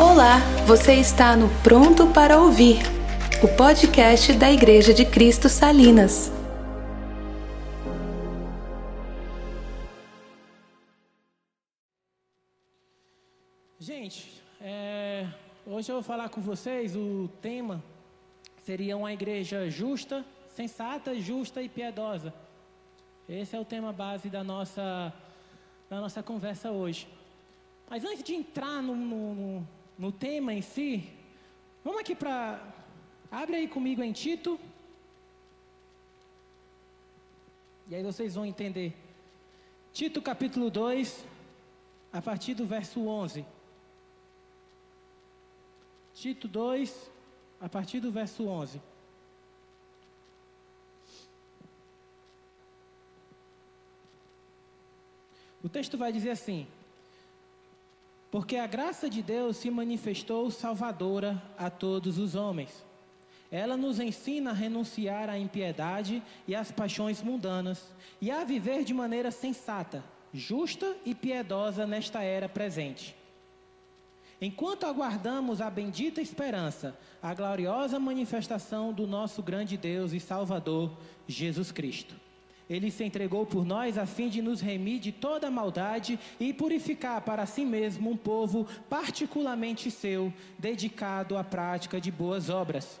Olá, você está no Pronto para Ouvir, o podcast da Igreja de Cristo Salinas. Gente, é, hoje eu vou falar com vocês. O tema seria uma igreja justa, sensata, justa e piedosa. Esse é o tema base da nossa, da nossa conversa hoje. Mas antes de entrar no, no, no tema em si, vamos aqui para. Abre aí comigo em Tito. E aí vocês vão entender. Tito capítulo 2, a partir do verso 11. Tito 2, a partir do verso 11. O texto vai dizer assim: porque a graça de Deus se manifestou salvadora a todos os homens. Ela nos ensina a renunciar à impiedade e às paixões mundanas e a viver de maneira sensata, justa e piedosa nesta era presente. Enquanto aguardamos a bendita esperança, a gloriosa manifestação do nosso grande Deus e Salvador, Jesus Cristo. Ele se entregou por nós a fim de nos remir de toda maldade e purificar para si mesmo um povo particularmente seu, dedicado à prática de boas obras.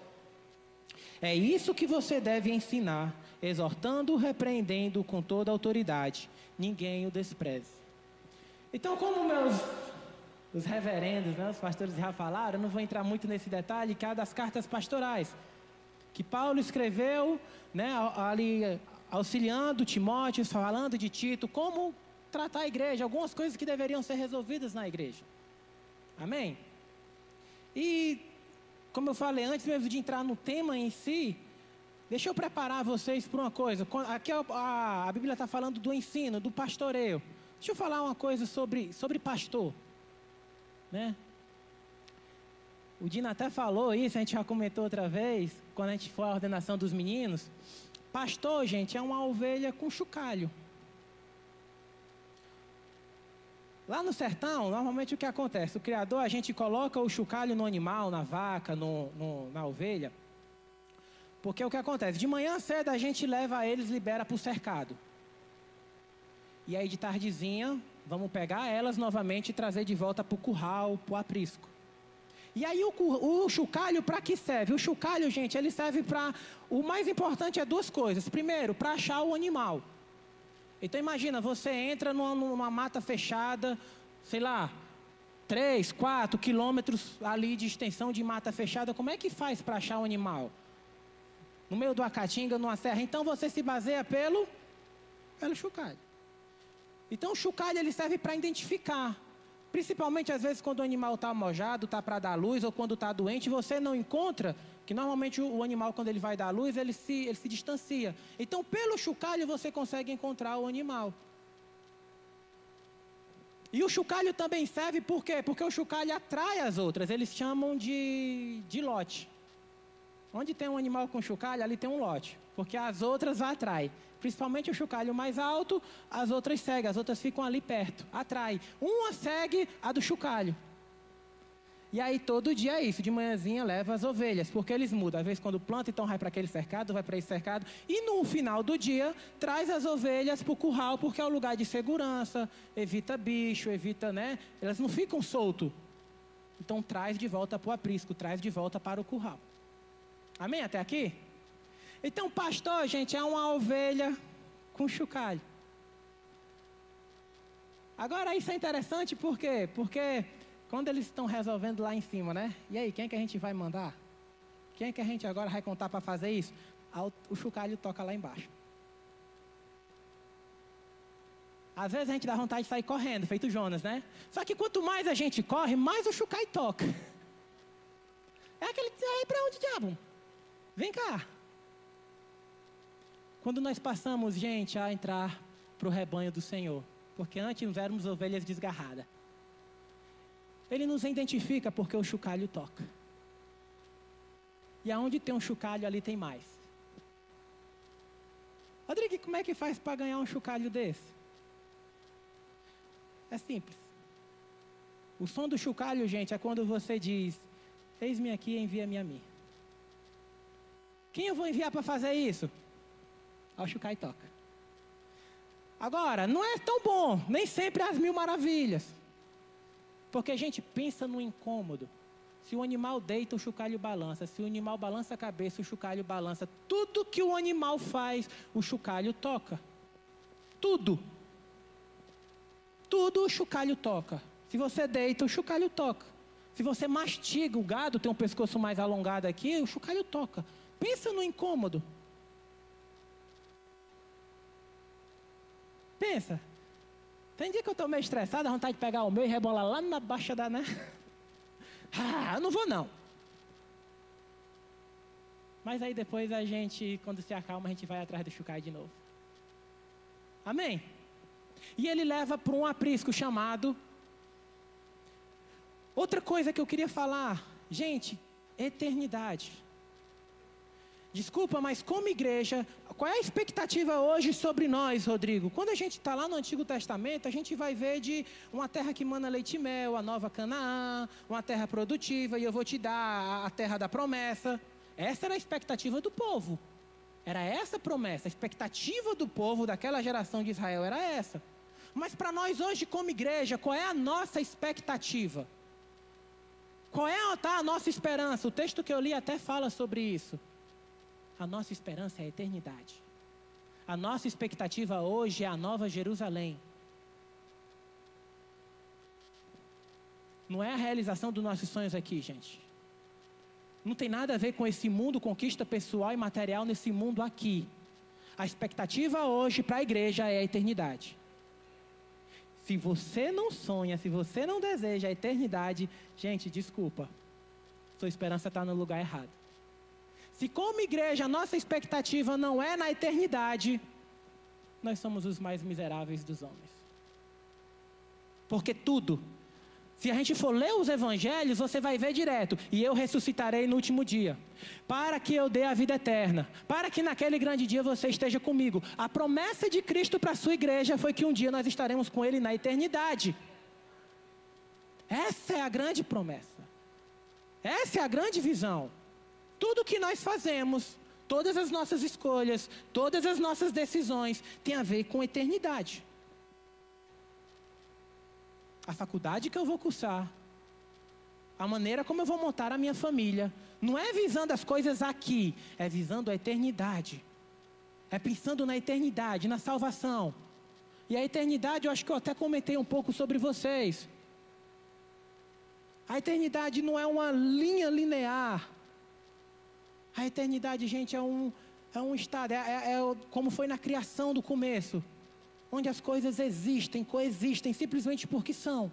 É isso que você deve ensinar, exortando, repreendendo com toda autoridade. Ninguém o despreze. Então, como meus os reverendos, né, os pastores já falaram, eu não vou entrar muito nesse detalhe, que é das cartas pastorais, que Paulo escreveu né, ali auxiliando Timóteo, falando de Tito, como tratar a igreja, algumas coisas que deveriam ser resolvidas na igreja. Amém? E, como eu falei antes mesmo de entrar no tema em si, deixa eu preparar vocês para uma coisa. Aqui a, a Bíblia está falando do ensino, do pastoreio. Deixa eu falar uma coisa sobre, sobre pastor. Né? O Dino até falou isso, a gente já comentou outra vez, quando a gente foi à ordenação dos meninos. Pastor, gente, é uma ovelha com chocalho. Lá no sertão, normalmente o que acontece? O criador, a gente coloca o chocalho no animal, na vaca, no, no, na ovelha. Porque o que acontece? De manhã cedo a gente leva eles, libera para o cercado. E aí de tardezinha, vamos pegar elas novamente e trazer de volta para o curral, para o aprisco. E aí o, o chocalho para que serve? O chocalho, gente, ele serve para. O mais importante é duas coisas. Primeiro, para achar o animal. Então imagina, você entra numa, numa mata fechada, sei lá, 3, 4 quilômetros ali de extensão de mata fechada, como é que faz para achar o animal? No meio do Acatinga, numa serra. Então você se baseia pelo, pelo chocalho. Então o chocalho ele serve para identificar. Principalmente às vezes quando o animal está almojado, está para dar luz, ou quando está doente, você não encontra, que normalmente o, animal, quando ele vai dar luz, ele se, ele se distancia. Então, pelo chocalho, você consegue encontrar o animal. E o chocalho também serve por quê? Porque o chocalho atrai as outras, eles chamam de, de lote. Onde tem um animal com chocalho, ali tem um lote, porque as outras atraem. Principalmente o chocalho mais alto, as outras seguem, as outras ficam ali perto, atrai. Uma segue a do chocalho. E aí todo dia é isso, de manhãzinha leva as ovelhas, porque eles mudam. Às vezes quando planta, então vai para aquele cercado, vai para esse cercado. E no final do dia, traz as ovelhas para o curral, porque é o lugar de segurança, evita bicho, evita, né? Elas não ficam solto. Então traz de volta para o aprisco, traz de volta para o curral. Amém? Até aqui? Então, pastor, gente, é uma ovelha com chocalho. Agora, isso é interessante por quê? Porque quando eles estão resolvendo lá em cima, né? E aí, quem é que a gente vai mandar? Quem é que a gente agora vai contar para fazer isso? O chocalho toca lá embaixo. Às vezes a gente dá vontade de sair correndo, feito Jonas, né? Só que quanto mais a gente corre, mais o chocalho toca. É aquele. Aí, para onde, diabo? Vem cá. Quando nós passamos, gente, a entrar para o rebanho do Senhor, porque antes éramos ovelhas desgarradas. Ele nos identifica porque o chocalho toca. E aonde tem um chocalho, ali tem mais. Rodrigo, como é que faz para ganhar um chocalho desse? É simples. O som do chocalho, gente, é quando você diz: Eis-me aqui, envia-me a mim. Quem eu vou enviar para fazer isso? Ao chocalho toca. Agora, não é tão bom, nem sempre as mil maravilhas. Porque a gente pensa no incômodo. Se o animal deita, o chocalho balança. Se o animal balança a cabeça, o chocalho balança. Tudo que o animal faz, o chocalho toca. Tudo. Tudo o chocalho toca. Se você deita, o chocalho toca. Se você mastiga, o gado tem um pescoço mais alongado aqui, o chocalho toca. Pensa no incômodo. Pensa. Tem dia que eu estou meio estressado, a vontade de pegar o meu e rebolar lá na baixa da, né? Ah, eu não vou não. Mas aí depois a gente, quando se acalma, a gente vai atrás do chucai de novo. Amém? E ele leva para um aprisco chamado. Outra coisa que eu queria falar, gente, eternidade. Desculpa, mas como igreja, qual é a expectativa hoje sobre nós, Rodrigo? Quando a gente está lá no Antigo Testamento, a gente vai ver de uma terra que mana leite e mel, a nova Canaã, uma terra produtiva, e eu vou te dar a terra da promessa. Essa era a expectativa do povo. Era essa a promessa. A expectativa do povo daquela geração de Israel era essa. Mas para nós hoje, como igreja, qual é a nossa expectativa? Qual é tá, a nossa esperança? O texto que eu li até fala sobre isso. A nossa esperança é a eternidade. A nossa expectativa hoje é a nova Jerusalém. Não é a realização dos nossos sonhos aqui, gente. Não tem nada a ver com esse mundo, conquista pessoal e material nesse mundo aqui. A expectativa hoje para a igreja é a eternidade. Se você não sonha, se você não deseja a eternidade, gente, desculpa. Sua esperança está no lugar errado. Se como igreja a nossa expectativa não é na eternidade, nós somos os mais miseráveis dos homens. Porque tudo, se a gente for ler os evangelhos, você vai ver direto, e eu ressuscitarei no último dia, para que eu dê a vida eterna, para que naquele grande dia você esteja comigo. A promessa de Cristo para a sua igreja foi que um dia nós estaremos com Ele na eternidade. Essa é a grande promessa. Essa é a grande visão. Tudo que nós fazemos, todas as nossas escolhas, todas as nossas decisões, tem a ver com eternidade. A faculdade que eu vou cursar, a maneira como eu vou montar a minha família, não é visando as coisas aqui, é visando a eternidade. É pensando na eternidade, na salvação. E a eternidade, eu acho que eu até comentei um pouco sobre vocês. A eternidade não é uma linha linear a eternidade, gente, é um, é um estado, é, é, é como foi na criação do começo, onde as coisas existem, coexistem, simplesmente porque são.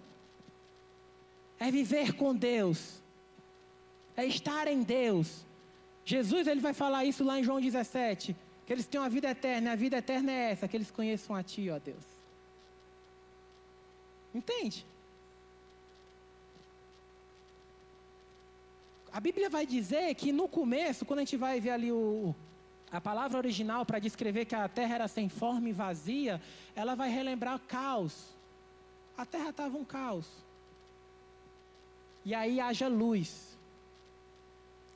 É viver com Deus, é estar em Deus. Jesus ele vai falar isso lá em João 17, que eles têm uma vida eterna, a vida eterna é essa, que eles conheçam a Ti, ó Deus. Entende? A Bíblia vai dizer que no começo, quando a gente vai ver ali o, a palavra original para descrever que a terra era sem forma e vazia, ela vai relembrar caos. A terra estava um caos. E aí haja luz.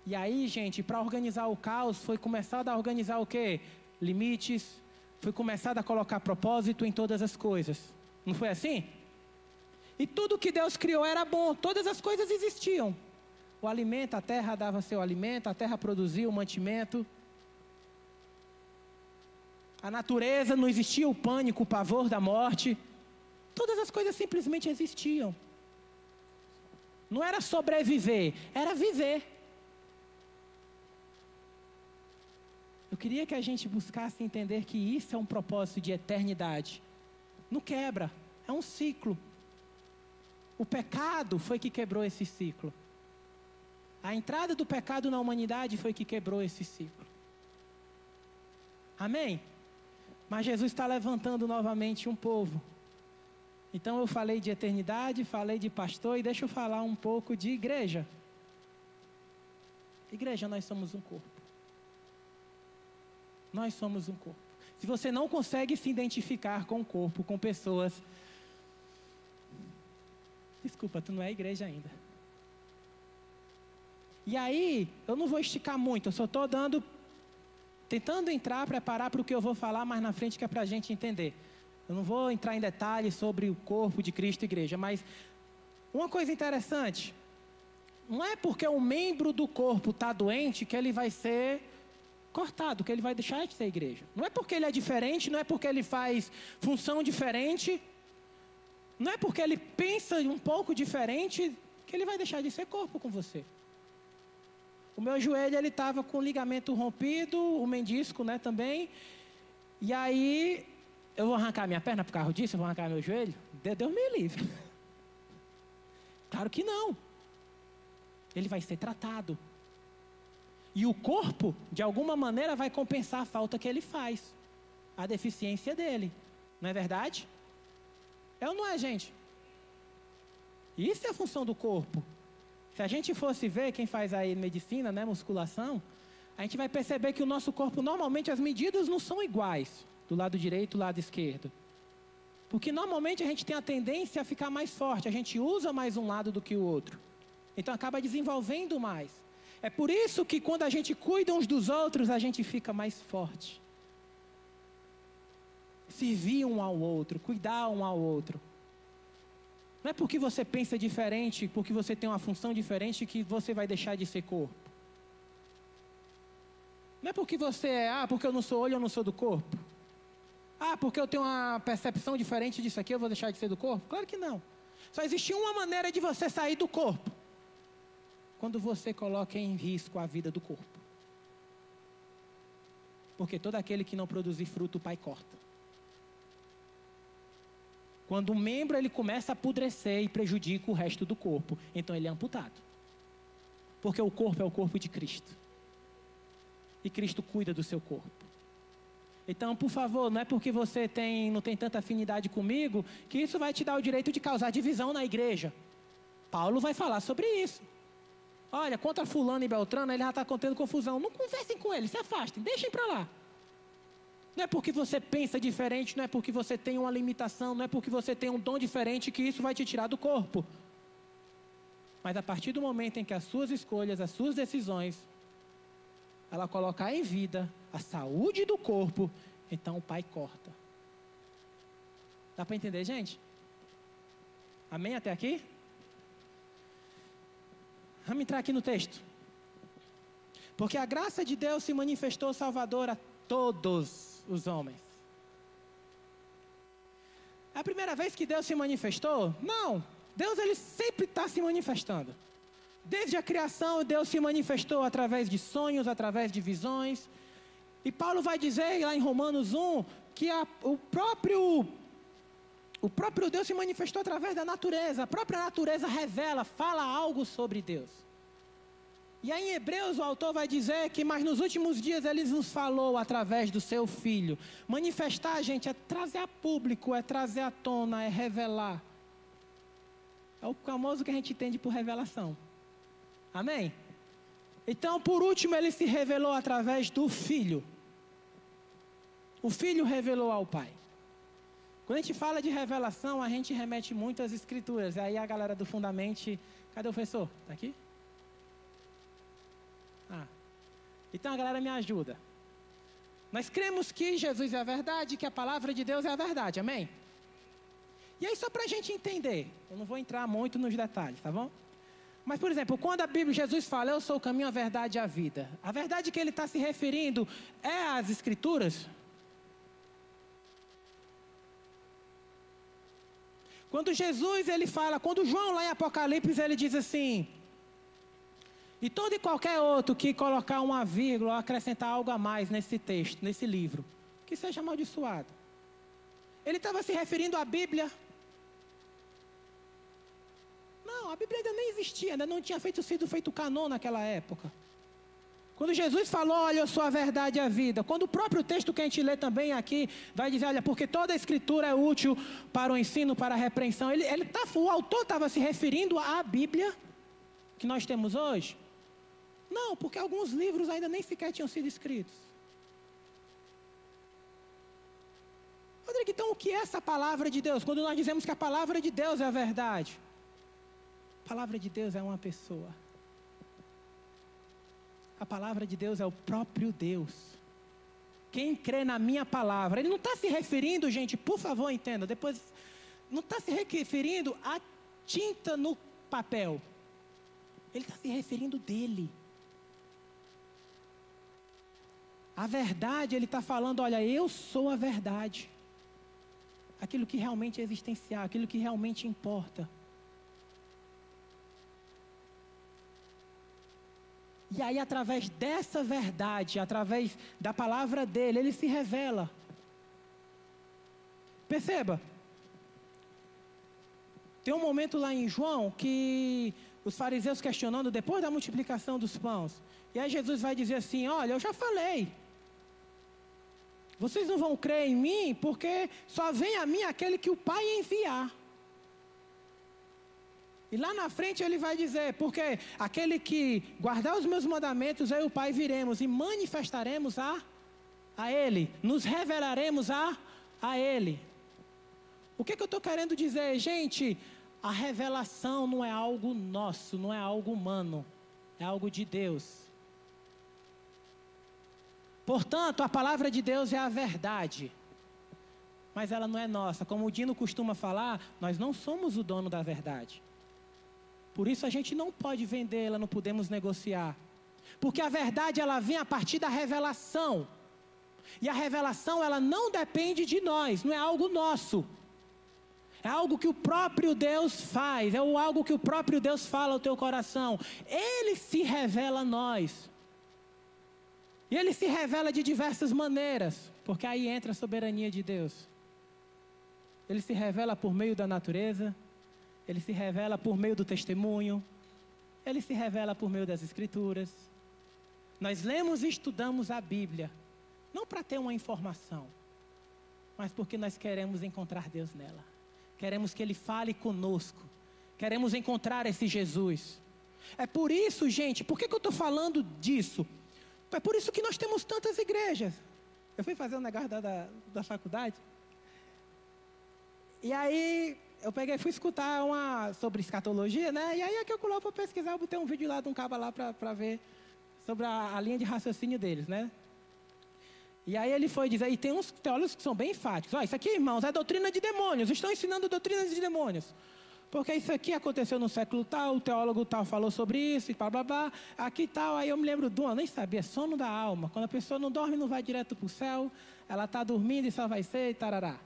E aí, gente, para organizar o caos, foi começado a organizar o quê? Limites. Foi começado a colocar propósito em todas as coisas. Não foi assim? E tudo que Deus criou era bom, todas as coisas existiam. O alimento, a terra dava seu alimento, a terra produzia o mantimento. A natureza não existia o pânico, o pavor da morte. Todas as coisas simplesmente existiam. Não era sobreviver, era viver. Eu queria que a gente buscasse entender que isso é um propósito de eternidade. Não quebra, é um ciclo. O pecado foi que quebrou esse ciclo. A entrada do pecado na humanidade foi que quebrou esse ciclo. Amém? Mas Jesus está levantando novamente um povo. Então eu falei de eternidade, falei de pastor e deixa eu falar um pouco de igreja. Igreja, nós somos um corpo. Nós somos um corpo. Se você não consegue se identificar com o corpo, com pessoas, Desculpa, tu não é igreja ainda. E aí, eu não vou esticar muito, eu só estou dando, tentando entrar, preparar para o que eu vou falar mais na frente, que é para a gente entender. Eu não vou entrar em detalhes sobre o corpo de Cristo e igreja, mas uma coisa interessante, não é porque um membro do corpo está doente que ele vai ser cortado, que ele vai deixar de ser igreja. Não é porque ele é diferente, não é porque ele faz função diferente, não é porque ele pensa um pouco diferente que ele vai deixar de ser corpo com você. O meu joelho ele estava com o ligamento rompido, o mendisco, né, também. E aí eu vou arrancar minha perna por causa disso, eu vou arrancar meu joelho? Deus me livre. Claro que não. Ele vai ser tratado. E o corpo, de alguma maneira, vai compensar a falta que ele faz, a deficiência dele. Não é verdade? É ou não é, gente? Isso é a função do corpo. Se a gente fosse ver quem faz aí medicina, né, musculação, a gente vai perceber que o nosso corpo, normalmente, as medidas não são iguais, do lado direito e do lado esquerdo. Porque normalmente a gente tem a tendência a ficar mais forte, a gente usa mais um lado do que o outro. Então acaba desenvolvendo mais. É por isso que quando a gente cuida uns dos outros, a gente fica mais forte. Servir um ao outro, cuidar um ao outro. Não é porque você pensa diferente, porque você tem uma função diferente, que você vai deixar de ser corpo. Não é porque você é, ah, porque eu não sou olho, eu não sou do corpo. Ah, porque eu tenho uma percepção diferente disso aqui, eu vou deixar de ser do corpo? Claro que não. Só existe uma maneira de você sair do corpo quando você coloca em risco a vida do corpo. Porque todo aquele que não produzir fruto, o Pai corta. Quando um membro ele começa a apodrecer e prejudica o resto do corpo, então ele é amputado. Porque o corpo é o corpo de Cristo. E Cristo cuida do seu corpo. Então, por favor, não é porque você tem, não tem tanta afinidade comigo que isso vai te dar o direito de causar divisão na igreja. Paulo vai falar sobre isso. Olha, contra fulano e Beltrano, ele já está contendo confusão. Não conversem com ele, se afastem, deixem para lá. Não é porque você pensa diferente, não é porque você tem uma limitação, não é porque você tem um dom diferente que isso vai te tirar do corpo. Mas a partir do momento em que as suas escolhas, as suas decisões, ela colocar em vida a saúde do corpo, então o pai corta. Dá para entender, gente? Amém até aqui? Vamos entrar aqui no texto. Porque a graça de Deus se manifestou salvadora a todos os homens. É a primeira vez que Deus se manifestou? Não. Deus ele sempre está se manifestando. Desde a criação, Deus se manifestou através de sonhos, através de visões. E Paulo vai dizer lá em Romanos 1 que a, o próprio o próprio Deus se manifestou através da natureza. A própria natureza revela, fala algo sobre Deus. E aí em Hebreus o autor vai dizer que, mas nos últimos dias ele nos falou através do seu filho. Manifestar, gente, é trazer a público, é trazer à tona, é revelar. É o famoso que a gente entende por revelação. Amém? Então, por último, ele se revelou através do filho. O filho revelou ao pai. Quando a gente fala de revelação, a gente remete muito às escrituras. Aí a galera do Fundamente, cadê o professor? Está aqui? Ah. Então a galera me ajuda. Nós cremos que Jesus é a verdade, que a palavra de Deus é a verdade, amém? E aí, só para a gente entender, eu não vou entrar muito nos detalhes, tá bom? Mas, por exemplo, quando a Bíblia, Jesus fala, eu sou o caminho, a verdade e a vida, a verdade que ele está se referindo é às Escrituras? Quando Jesus ele fala, quando João lá em Apocalipse ele diz assim: E todo e qualquer outro que colocar uma vírgula ou acrescentar algo a mais nesse texto, nesse livro, que seja amaldiçoado. Ele estava se referindo à Bíblia. Não, a Bíblia ainda nem existia, ainda não tinha feito, sido feito canon naquela época. Quando Jesus falou, olha, eu sou a verdade e a vida. Quando o próprio texto que a gente lê também aqui vai dizer, olha, porque toda a escritura é útil para o ensino, para a repreensão. Ele, ele tá, o autor estava se referindo à Bíblia que nós temos hoje? Não, porque alguns livros ainda nem sequer tinham sido escritos. Rodrigo, então o que é essa palavra de Deus? Quando nós dizemos que a palavra de Deus é a verdade. palavra de Deus é uma pessoa. A palavra de Deus é o próprio Deus. Quem crê na minha palavra, ele não está se referindo, gente, por favor, entenda, depois, não está se referindo à tinta no papel. Ele está se referindo dele. A verdade, ele está falando: olha, eu sou a verdade. Aquilo que realmente é existencial, aquilo que realmente importa. E aí, através dessa verdade, através da palavra dele, ele se revela. Perceba. Tem um momento lá em João que os fariseus questionando depois da multiplicação dos pães. E aí Jesus vai dizer assim: Olha, eu já falei. Vocês não vão crer em mim porque só vem a mim aquele que o Pai enviar. E lá na frente ele vai dizer: porque aquele que guardar os meus mandamentos, eu e o Pai viremos e manifestaremos a, a Ele, nos revelaremos a, a Ele. O que, que eu estou querendo dizer, gente? A revelação não é algo nosso, não é algo humano, é algo de Deus. Portanto, a palavra de Deus é a verdade. Mas ela não é nossa. Como o Dino costuma falar, nós não somos o dono da verdade. Por isso a gente não pode vendê-la, não podemos negociar. Porque a verdade ela vem a partir da revelação. E a revelação ela não depende de nós, não é algo nosso. É algo que o próprio Deus faz, é algo que o próprio Deus fala ao teu coração. Ele se revela a nós. E ele se revela de diversas maneiras, porque aí entra a soberania de Deus. Ele se revela por meio da natureza, ele se revela por meio do testemunho, ele se revela por meio das escrituras. Nós lemos e estudamos a Bíblia, não para ter uma informação, mas porque nós queremos encontrar Deus nela. Queremos que Ele fale conosco. Queremos encontrar esse Jesus. É por isso, gente, por que, que eu estou falando disso? É por isso que nós temos tantas igrejas. Eu fui fazer um negócio da, da, da faculdade. E aí eu peguei fui escutar uma sobre escatologia, né? E aí aqui eu coloco para pesquisar, eu botei um vídeo lá de um cabo lá para ver sobre a, a, linha de raciocínio deles, né? E aí ele foi dizer, e tem uns teólogos que são bem enfáticos. Ó, isso aqui, irmãos, é doutrina de demônios. Estão ensinando doutrinas de demônios. Porque isso aqui aconteceu no século tal, o teólogo tal falou sobre isso, e blá blá blá. Aqui tal, aí eu me lembro de uma, nem sabia, sono da alma. Quando a pessoa não dorme, não vai direto para o céu, ela está dormindo e só vai ser, e tarará.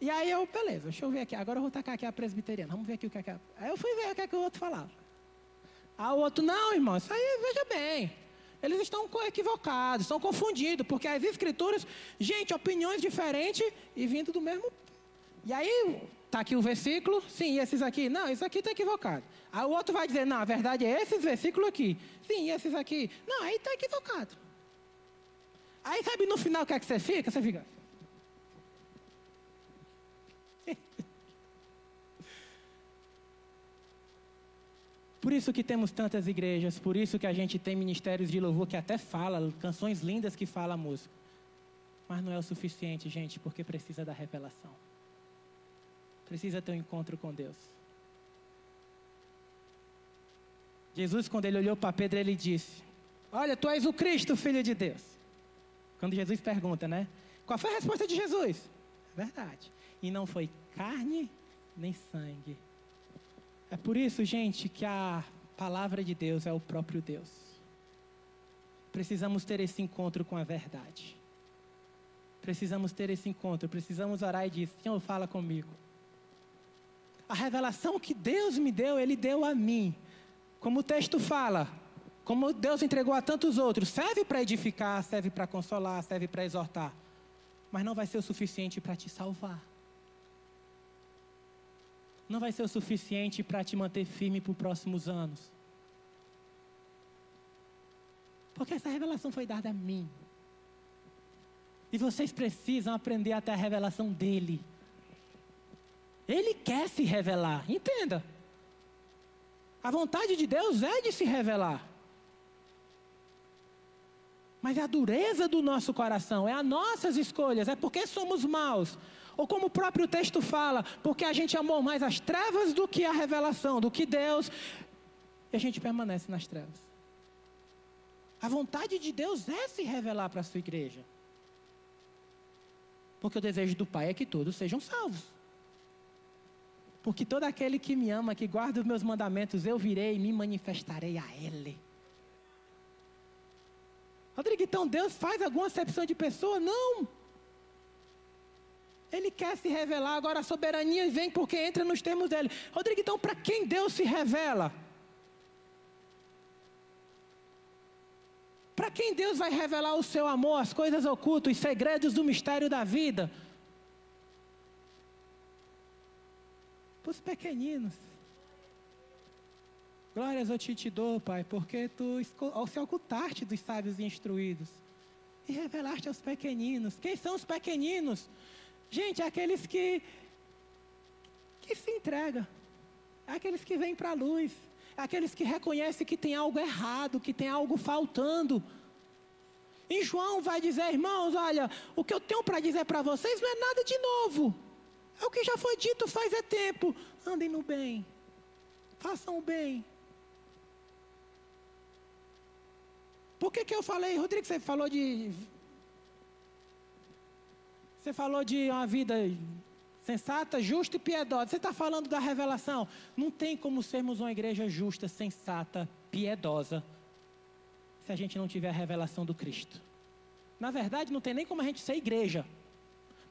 E aí eu, beleza, deixa eu ver aqui. Agora eu vou tacar aqui a presbiteriana. Vamos ver aqui o que é que é. Aí eu fui ver o que é que o outro falava. Aí o outro, não, irmão, isso aí veja bem. Eles estão equivocados, estão confundidos, porque as escrituras, gente, opiniões diferentes e vindo do mesmo. E aí, tá aqui o versículo, sim, esses aqui, não, isso aqui está equivocado. Aí o outro vai dizer, não, a verdade é esses versículos aqui. Sim, esses aqui. Não, aí está equivocado. Aí sabe no final o que é que você fica? Você fica. Por isso que temos tantas igrejas, por isso que a gente tem ministérios de louvor que até fala, canções lindas que fala a música. Mas não é o suficiente, gente, porque precisa da revelação. Precisa ter um encontro com Deus. Jesus, quando ele olhou para Pedro, ele disse: Olha, tu és o Cristo, filho de Deus. Quando Jesus pergunta, né? Qual foi a resposta de Jesus? É verdade. E não foi carne nem sangue. É por isso, gente, que a palavra de Deus é o próprio Deus. Precisamos ter esse encontro com a verdade. Precisamos ter esse encontro, precisamos orar e dizer: Senhor, fala comigo. A revelação que Deus me deu, Ele deu a mim. Como o texto fala, como Deus entregou a tantos outros, serve para edificar, serve para consolar, serve para exortar. Mas não vai ser o suficiente para te salvar não vai ser o suficiente para te manter firme para os próximos anos. Porque essa revelação foi dada a mim. E vocês precisam aprender até a revelação dele. Ele quer se revelar, entenda. A vontade de Deus é de se revelar. Mas é a dureza do nosso coração, é as nossas escolhas, é porque somos maus. Ou como o próprio texto fala, porque a gente amou mais as trevas do que a revelação, do que Deus, e a gente permanece nas trevas. A vontade de Deus é se revelar para a sua igreja. Porque o desejo do Pai é que todos sejam salvos. Porque todo aquele que me ama, que guarda os meus mandamentos, eu virei e me manifestarei a Ele. Rodrigo, então Deus faz alguma acepção de pessoa? Não. Ele quer se revelar, agora a soberania vem porque entra nos termos dele. Rodrigo, então para quem Deus se revela? Para quem Deus vai revelar o seu amor, as coisas ocultas, os segredos do mistério da vida? Para os pequeninos. Glórias eu te, te dou, Pai, porque tu se ocultaste dos sábios e instruídos e revelaste aos pequeninos. Quem são os pequeninos? Gente, aqueles que, que se entregam, aqueles que vêm para a luz, aqueles que reconhecem que tem algo errado, que tem algo faltando. E João vai dizer, irmãos, olha, o que eu tenho para dizer para vocês não é nada de novo. É o que já foi dito faz é tempo. Andem no bem. Façam o bem. Por que, que eu falei, Rodrigo, você falou de. Você falou de uma vida sensata, justa e piedosa. Você está falando da revelação. Não tem como sermos uma igreja justa, sensata, piedosa, se a gente não tiver a revelação do Cristo. Na verdade, não tem nem como a gente ser igreja.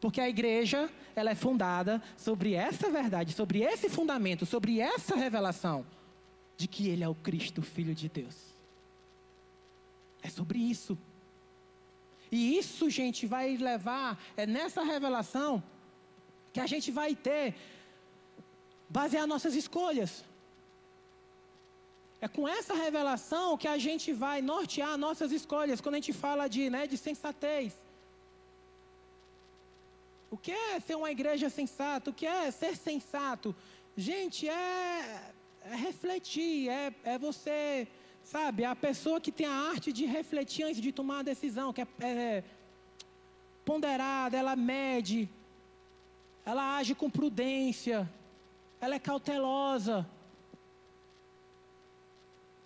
Porque a igreja, ela é fundada sobre essa verdade, sobre esse fundamento, sobre essa revelação de que ele é o Cristo, filho de Deus. É sobre isso. E isso, gente, vai levar, é nessa revelação que a gente vai ter, basear nossas escolhas. É com essa revelação que a gente vai nortear nossas escolhas, quando a gente fala de, né, de sensatez. O que é ser uma igreja sensata? O que é ser sensato? Gente, é, é refletir, é, é você Sabe, a pessoa que tem a arte de refletir antes de tomar a decisão, que é, é ponderada, ela mede, ela age com prudência, ela é cautelosa.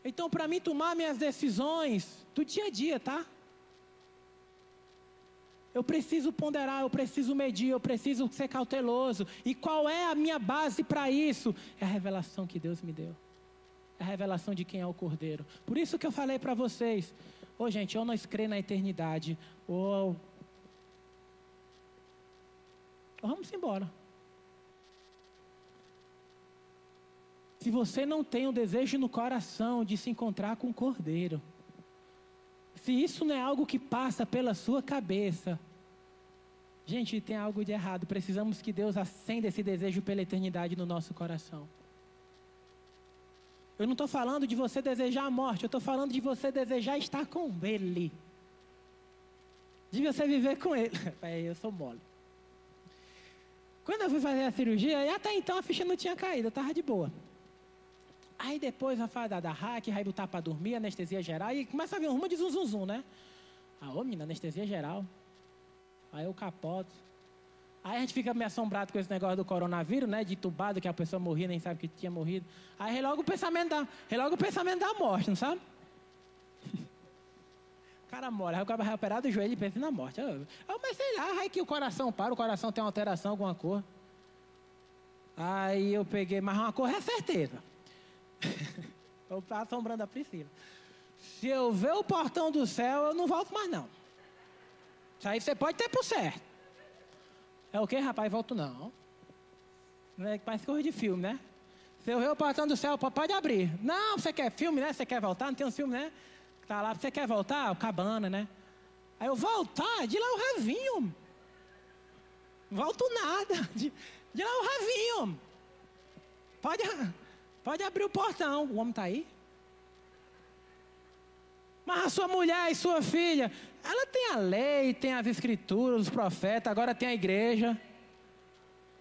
Então, para mim tomar minhas decisões do dia a dia, tá? Eu preciso ponderar, eu preciso medir, eu preciso ser cauteloso. E qual é a minha base para isso? É a revelação que Deus me deu a revelação de quem é o Cordeiro. Por isso que eu falei para vocês, ô oh, gente, ou nós crê na eternidade, ou... ou vamos embora. Se você não tem o desejo no coração de se encontrar com o Cordeiro, se isso não é algo que passa pela sua cabeça, gente, tem algo de errado. Precisamos que Deus acenda esse desejo pela eternidade no nosso coração. Eu não estou falando de você desejar a morte, eu estou falando de você desejar estar com Ele. De você viver com Ele. eu sou mole. Quando eu fui fazer a cirurgia, até então a ficha não tinha caído, eu estava de boa. Aí depois a fada da hack, vai botar para dormir, anestesia geral, e começa a vir um rumo de zum, zum, zum né? Ah, ô menina, anestesia geral. Aí eu capoto. Aí a gente fica meio assombrado com esse negócio do coronavírus, né? De tubado, que a pessoa morria, nem sabe que tinha morrido. Aí logo o pensamento da, logo o pensamento da morte, não sabe? O cara morre, aí o cara vai operar do joelho e pensa na morte. Eu, eu, mas sei lá, aí que o coração para, o coração tem uma alteração, alguma cor. Aí eu peguei, mas uma cor é certeza. Eu assombrando a Priscila. Se eu ver o portão do céu, eu não volto mais não. Isso aí você pode ter por certo. É o que, rapaz? Volto não. É, parece coisa de filme, né? Se eu ver o portão do céu, pode abrir. Não, você quer filme, né? Você quer voltar? Não tem um filme, né? Tá lá, você quer voltar? O cabana, né? Aí eu voltar, de lá o ravinho. Volto nada. De, de lá o ravinho. Pode, pode abrir o portão. O homem está aí? Mas a sua mulher e sua filha, ela tem a lei, tem as escrituras, os profetas, agora tem a igreja.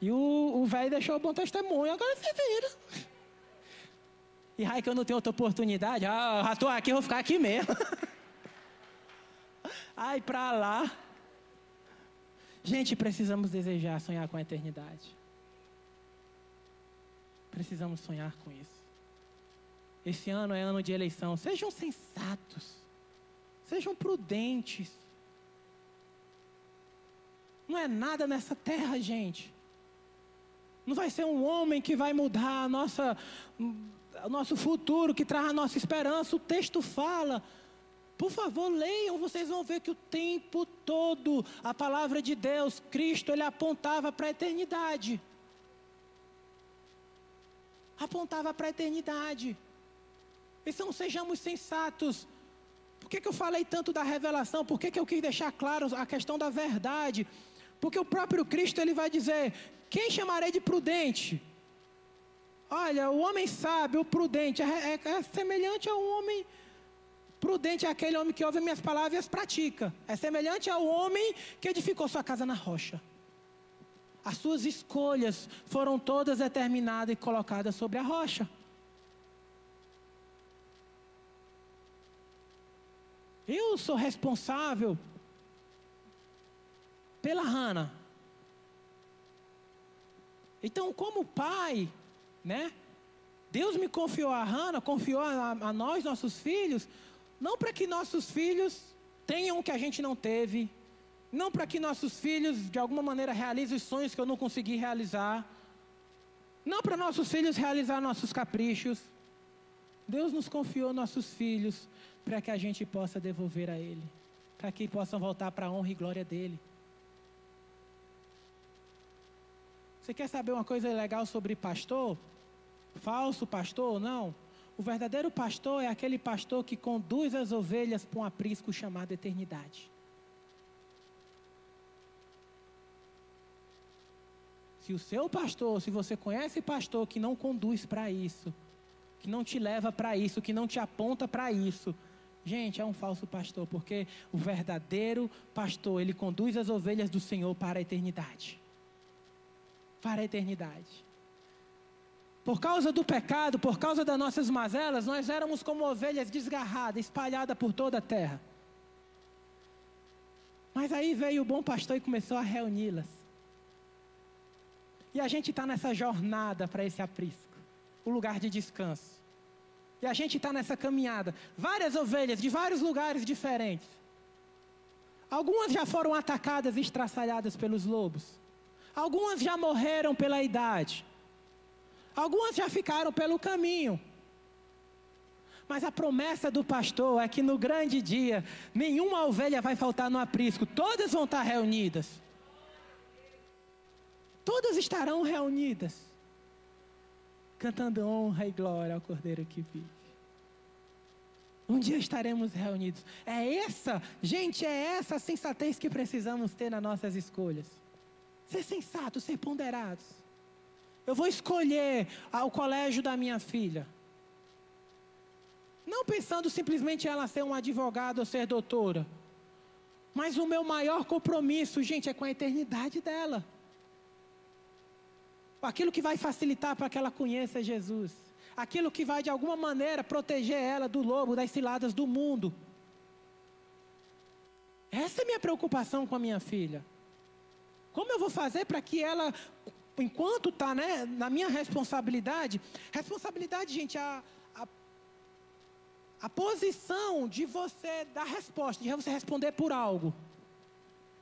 E o velho deixou o bom testemunho, agora você vira. E ai que eu não tenho outra oportunidade, ah, já estou aqui, vou ficar aqui mesmo. ai, para lá. Gente, precisamos desejar sonhar com a eternidade. Precisamos sonhar com isso. Esse ano é ano de eleição. Sejam sensatos. Sejam prudentes. Não é nada nessa terra, gente. Não vai ser um homem que vai mudar a nossa, o nosso futuro, que traz a nossa esperança. O texto fala. Por favor, leiam, vocês vão ver que o tempo todo a palavra de Deus, Cristo, ele apontava para a eternidade. Apontava para a eternidade. Então sejamos sensatos. Por que, que eu falei tanto da revelação? Por que, que eu quis deixar claro a questão da verdade? Porque o próprio Cristo ele vai dizer: Quem chamarei de prudente? Olha, o homem sábio, o prudente, é, é, é semelhante a um homem prudente, é aquele homem que ouve minhas palavras e as pratica. É semelhante ao homem que edificou sua casa na rocha. As suas escolhas foram todas determinadas e colocadas sobre a rocha. Eu sou responsável pela Hannah. Então, como pai, né? Deus me confiou a Hannah, confiou a, a nós, nossos filhos, não para que nossos filhos tenham o que a gente não teve, não para que nossos filhos de alguma maneira realizem os sonhos que eu não consegui realizar, não para nossos filhos realizar nossos caprichos. Deus nos confiou nossos filhos para que a gente possa devolver a Ele, para que possam voltar para a honra e glória dEle. Você quer saber uma coisa legal sobre pastor? Falso pastor ou não? O verdadeiro pastor é aquele pastor que conduz as ovelhas para um aprisco chamado eternidade. Se o seu pastor, se você conhece pastor que não conduz para isso, que não te leva para isso, que não te aponta para isso, Gente, é um falso pastor, porque o verdadeiro pastor, ele conduz as ovelhas do Senhor para a eternidade. Para a eternidade. Por causa do pecado, por causa das nossas mazelas, nós éramos como ovelhas desgarradas, espalhadas por toda a terra. Mas aí veio o bom pastor e começou a reuni-las. E a gente está nessa jornada para esse aprisco o lugar de descanso. E a gente está nessa caminhada. Várias ovelhas de vários lugares diferentes. Algumas já foram atacadas e estraçalhadas pelos lobos. Algumas já morreram pela idade. Algumas já ficaram pelo caminho. Mas a promessa do pastor é que no grande dia, nenhuma ovelha vai faltar no aprisco, todas vão estar reunidas. Todas estarão reunidas cantando honra e glória ao Cordeiro que vive. Um dia estaremos reunidos. É essa, gente, é essa a sensatez que precisamos ter nas nossas escolhas. Ser sensato, ser ponderados. Eu vou escolher o colégio da minha filha. Não pensando simplesmente ela ser um advogado ou ser doutora. Mas o meu maior compromisso, gente, é com a eternidade dela aquilo que vai facilitar para que ela conheça Jesus, aquilo que vai de alguma maneira proteger ela do lobo, das ciladas do mundo. Essa é a minha preocupação com a minha filha. Como eu vou fazer para que ela, enquanto está né, na minha responsabilidade, responsabilidade, gente, a, a, a posição de você dar resposta, de você responder por algo.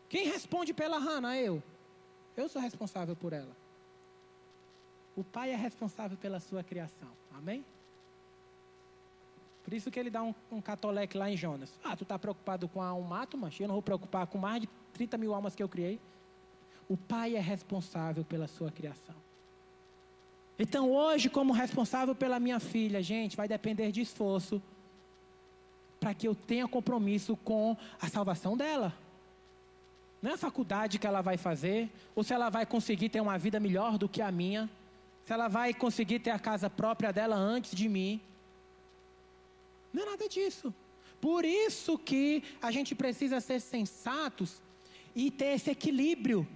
Quem responde pela Hannah? Eu. Eu sou responsável por ela. O pai é responsável pela sua criação. Amém? Por isso que ele dá um, um lá em Jonas. Ah, tu está preocupado com um mato, mas eu não vou preocupar com mais de 30 mil almas que eu criei. O pai é responsável pela sua criação. Então hoje, como responsável pela minha filha, gente, vai depender de esforço para que eu tenha compromisso com a salvação dela. Não é a faculdade que ela vai fazer, ou se ela vai conseguir ter uma vida melhor do que a minha se ela vai conseguir ter a casa própria dela antes de mim. Não é nada disso. Por isso que a gente precisa ser sensatos e ter esse equilíbrio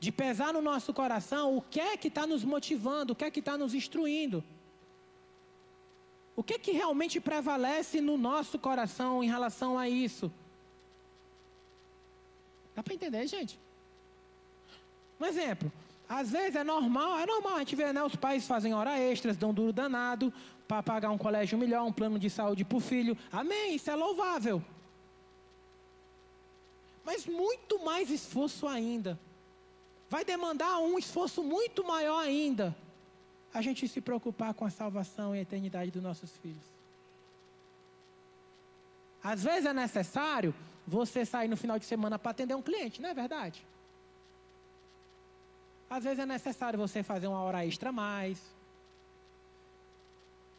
de pesar no nosso coração o que é que está nos motivando, o que é que está nos instruindo. O que é que realmente prevalece no nosso coração em relação a isso? Dá para entender, gente? Um exemplo. Às vezes é normal, é normal a gente ver, né? Os pais fazem hora extras, dão duro danado para pagar um colégio melhor, um plano de saúde para o filho. Amém, isso é louvável. Mas muito mais esforço ainda. Vai demandar um esforço muito maior ainda. A gente se preocupar com a salvação e a eternidade dos nossos filhos. Às vezes é necessário você sair no final de semana para atender um cliente, não é verdade? Às vezes é necessário você fazer uma hora extra a mais.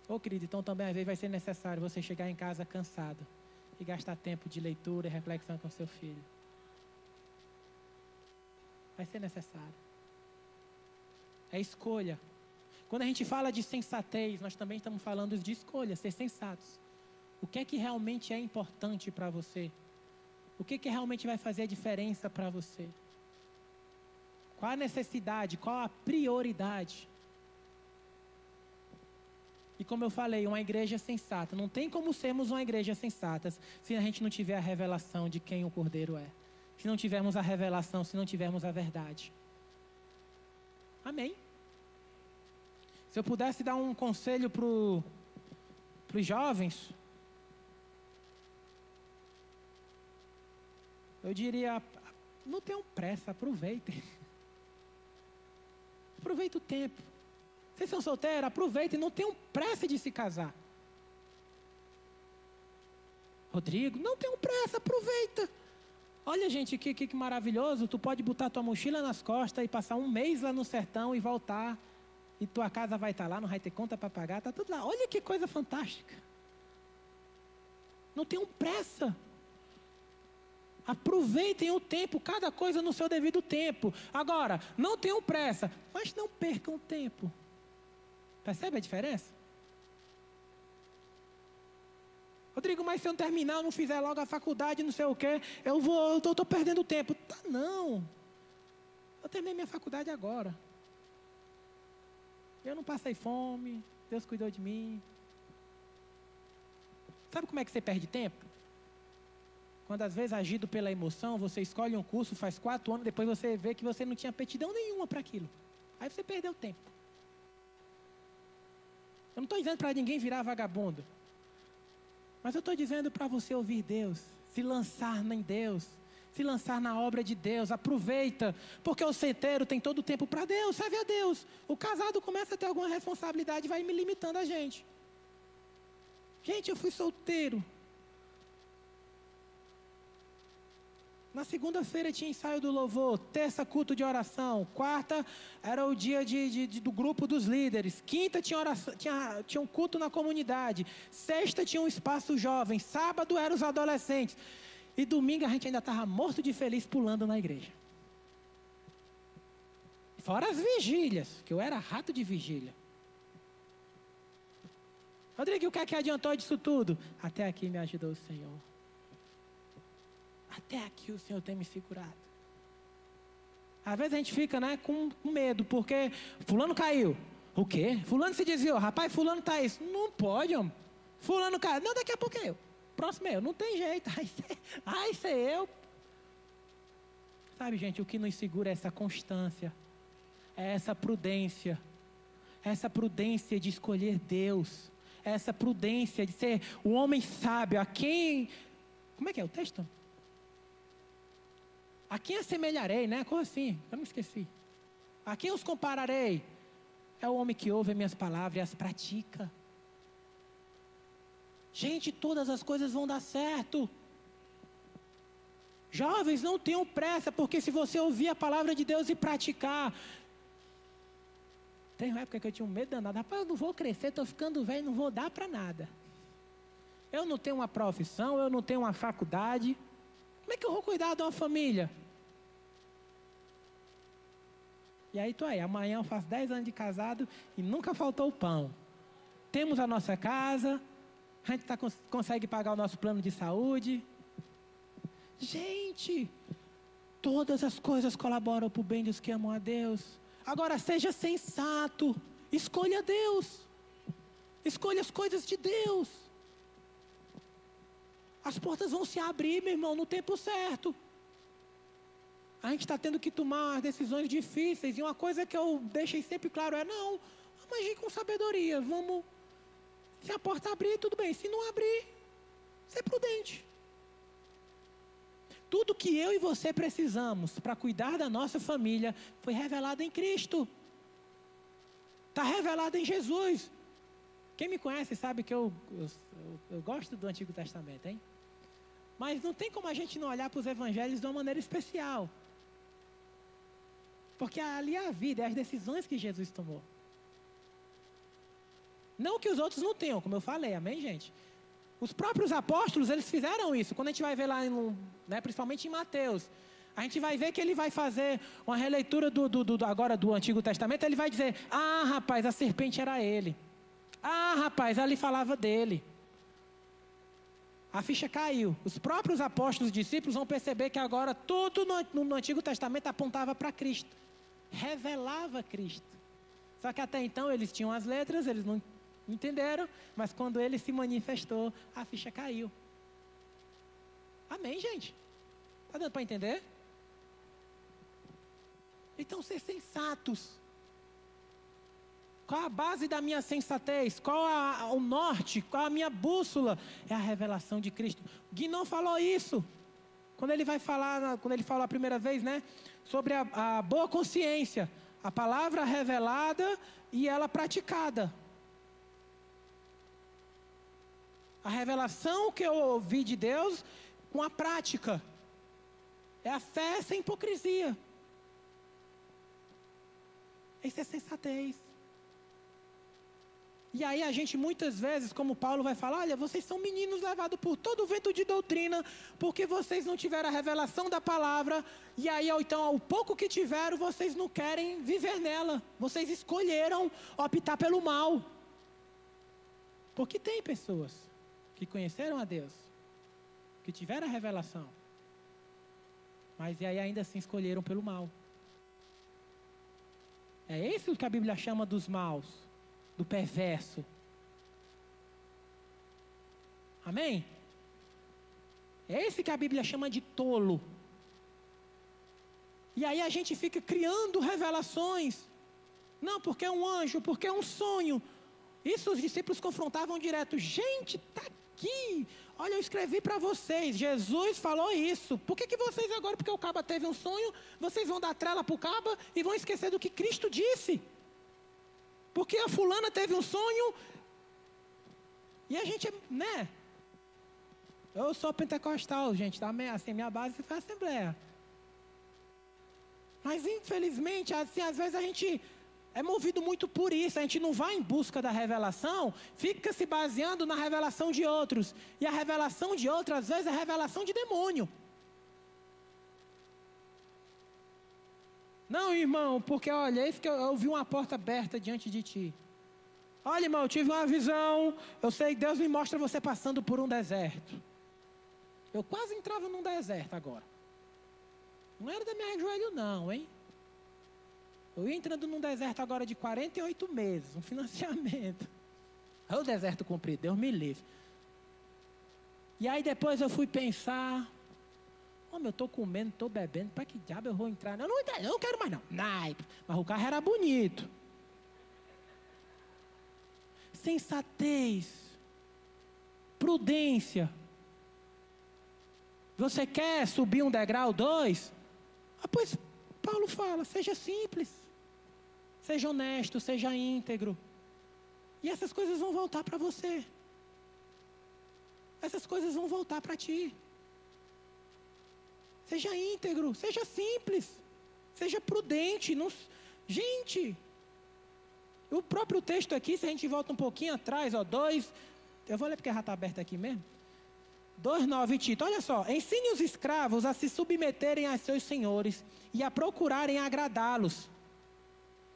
Ô querido, então também às vezes vai ser necessário você chegar em casa cansado e gastar tempo de leitura e reflexão com seu filho. Vai ser necessário. É escolha. Quando a gente fala de sensatez, nós também estamos falando de escolha, ser sensatos. O que é que realmente é importante para você? O que, que realmente vai fazer a diferença para você? Qual a necessidade? Qual a prioridade? E como eu falei, uma igreja sensata. Não tem como sermos uma igreja sensata se a gente não tiver a revelação de quem o Cordeiro é. Se não tivermos a revelação, se não tivermos a verdade. Amém. Se eu pudesse dar um conselho para os jovens, eu diria: não tenham pressa, aproveitem. Aproveita o tempo. Vocês são solteiros, aproveitem, não tenham pressa de se casar. Rodrigo, não tenham pressa, aproveita. Olha, gente, que, que, que maravilhoso. Tu pode botar tua mochila nas costas e passar um mês lá no sertão e voltar. E tua casa vai estar tá lá, não vai ter conta para pagar, tá tudo lá. Olha que coisa fantástica. Não tenham pressa. Aproveitem o tempo, cada coisa no seu devido tempo. Agora, não tenham pressa, mas não percam tempo. Percebe a diferença? Rodrigo, mas se eu não terminar, não fizer logo a faculdade, não sei o quê, eu vou, eu estou perdendo tempo. Tá, não. Eu terminei minha faculdade agora. Eu não passei fome, Deus cuidou de mim. Sabe como é que você perde tempo? Quando às vezes agido pela emoção, você escolhe um curso, faz quatro anos, depois você vê que você não tinha aptidão nenhuma para aquilo. Aí você perdeu tempo. Eu não estou dizendo para ninguém virar vagabundo. Mas eu estou dizendo para você ouvir Deus, se lançar em Deus, se lançar na obra de Deus, aproveita, porque o centeiro tem todo o tempo para Deus, serve a Deus. O casado começa a ter alguma responsabilidade vai me limitando a gente. Gente, eu fui solteiro Na segunda-feira tinha ensaio do louvor, terça culto de oração, quarta era o dia de, de, de, do grupo dos líderes, quinta tinha, oração, tinha, tinha um culto na comunidade, sexta tinha um espaço jovem, sábado eram os adolescentes e domingo a gente ainda estava morto de feliz pulando na igreja. Fora as vigílias, que eu era rato de vigília. Rodrigo, o que é que adiantou disso tudo? Até aqui me ajudou o Senhor. Até aqui o Senhor tem me segurado. Às vezes a gente fica né, com, medo, porque fulano caiu. O quê? Fulano se desviou. Rapaz, fulano tá isso. Não pode, homem. Fulano caiu. Não, daqui a pouco é eu. Próximo é eu. Não tem jeito. Ai, ser eu. Sabe, gente, o que nos segura é essa constância. É essa prudência. É essa prudência de escolher Deus. É essa prudência de ser o homem sábio. A quem. Como é que é o texto? A quem assemelharei, né? Como assim? Eu me esqueci. A quem os compararei? É o homem que ouve minhas palavras e as pratica. Gente, todas as coisas vão dar certo. Jovens, não tenham pressa, porque se você ouvir a palavra de Deus e praticar. Tem uma época que eu tinha um medo danado. Rapaz, eu não vou crescer, estou ficando velho, não vou dar para nada. Eu não tenho uma profissão, eu não tenho uma faculdade. Como é que eu vou cuidar de uma família? E aí tô aí, amanhã eu faço 10 anos de casado e nunca faltou o pão. Temos a nossa casa, a gente tá, consegue pagar o nosso plano de saúde. Gente, todas as coisas colaboram para o bem dos que amam a Deus. Agora seja sensato, escolha Deus. Escolha as coisas de Deus. As portas vão se abrir, meu irmão, no tempo certo. A gente está tendo que tomar decisões difíceis. E uma coisa que eu deixei sempre claro é: não, vamos agir com sabedoria. Vamos. Se a porta abrir, tudo bem. Se não abrir, ser prudente. Tudo que eu e você precisamos para cuidar da nossa família foi revelado em Cristo. Está revelado em Jesus. Quem me conhece sabe que eu, eu, eu, gosto do Antigo Testamento, hein? Mas não tem como a gente não olhar para os evangelhos de uma maneira especial. Porque ali é a vida, é as decisões que Jesus tomou. Não que os outros não tenham, como eu falei, amém, gente? Os próprios apóstolos, eles fizeram isso. Quando a gente vai ver lá, em, né, principalmente em Mateus, a gente vai ver que ele vai fazer uma releitura do, do, do, agora do Antigo Testamento. Ele vai dizer: Ah, rapaz, a serpente era ele. Ah, rapaz, ali falava dele. A ficha caiu. Os próprios apóstolos discípulos vão perceber que agora tudo no, no Antigo Testamento apontava para Cristo revelava Cristo. Só que até então eles tinham as letras, eles não entenderam, mas quando ele se manifestou, a ficha caiu. Amém, gente? Está dando para entender? Então, ser sensatos. Qual a base da minha sensatez? Qual a, o norte? Qual a minha bússola? É a revelação de Cristo. Gui não falou isso. Quando ele vai falar, quando ele falou a primeira vez, né? Sobre a, a boa consciência, a palavra revelada e ela praticada. A revelação que eu ouvi de Deus com a prática. É a fé sem hipocrisia. Isso é sensatez. E aí a gente muitas vezes, como Paulo vai falar, olha, vocês são meninos levados por todo o vento de doutrina, porque vocês não tiveram a revelação da palavra, e aí então o pouco que tiveram, vocês não querem viver nela. Vocês escolheram optar pelo mal. Porque tem pessoas que conheceram a Deus, que tiveram a revelação, mas e aí ainda assim escolheram pelo mal. É isso que a Bíblia chama dos maus do perverso. Amém? É esse que a Bíblia chama de tolo. E aí a gente fica criando revelações. Não, porque é um anjo, porque é um sonho. Isso os discípulos confrontavam direto. Gente, está aqui. Olha, eu escrevi para vocês. Jesus falou isso. Por que, que vocês agora, porque o caba teve um sonho, vocês vão dar trela para o caba e vão esquecer do que Cristo disse? Porque a fulana teve um sonho. E a gente, né? Eu sou pentecostal, gente. Tá? Assim, minha base foi a Assembleia. Mas infelizmente, assim, às vezes a gente é movido muito por isso. A gente não vai em busca da revelação, fica se baseando na revelação de outros. E a revelação de outros, às vezes, é revelação de demônio. Não, irmão, porque olha, é eu, vi uma porta aberta diante de ti. Olha, irmão, eu tive uma visão. Eu sei Deus me mostra você passando por um deserto. Eu quase entrava num deserto agora. Não era da minha joelho, não, hein? Eu ia entrando num deserto agora de 48 meses, um financiamento. Aí o deserto cumprido, Deus me livre. E aí depois eu fui pensar, Homem, eu estou comendo, estou bebendo, para que diabo eu vou entrar? Não, não, eu não quero mais não. Mas o carro era bonito. Sensatez. Prudência. Você quer subir um degrau, dois? Ah, pois Paulo fala, seja simples. Seja honesto, seja íntegro. E essas coisas vão voltar para você. Essas coisas vão voltar para ti. Seja íntegro, seja simples, seja prudente. Não... Gente, o próprio texto aqui, se a gente volta um pouquinho atrás, ó, dois. Eu vou ler porque já está aberto aqui mesmo. 2,9 Tito, olha só. Ensine os escravos a se submeterem a seus senhores e a procurarem agradá-los.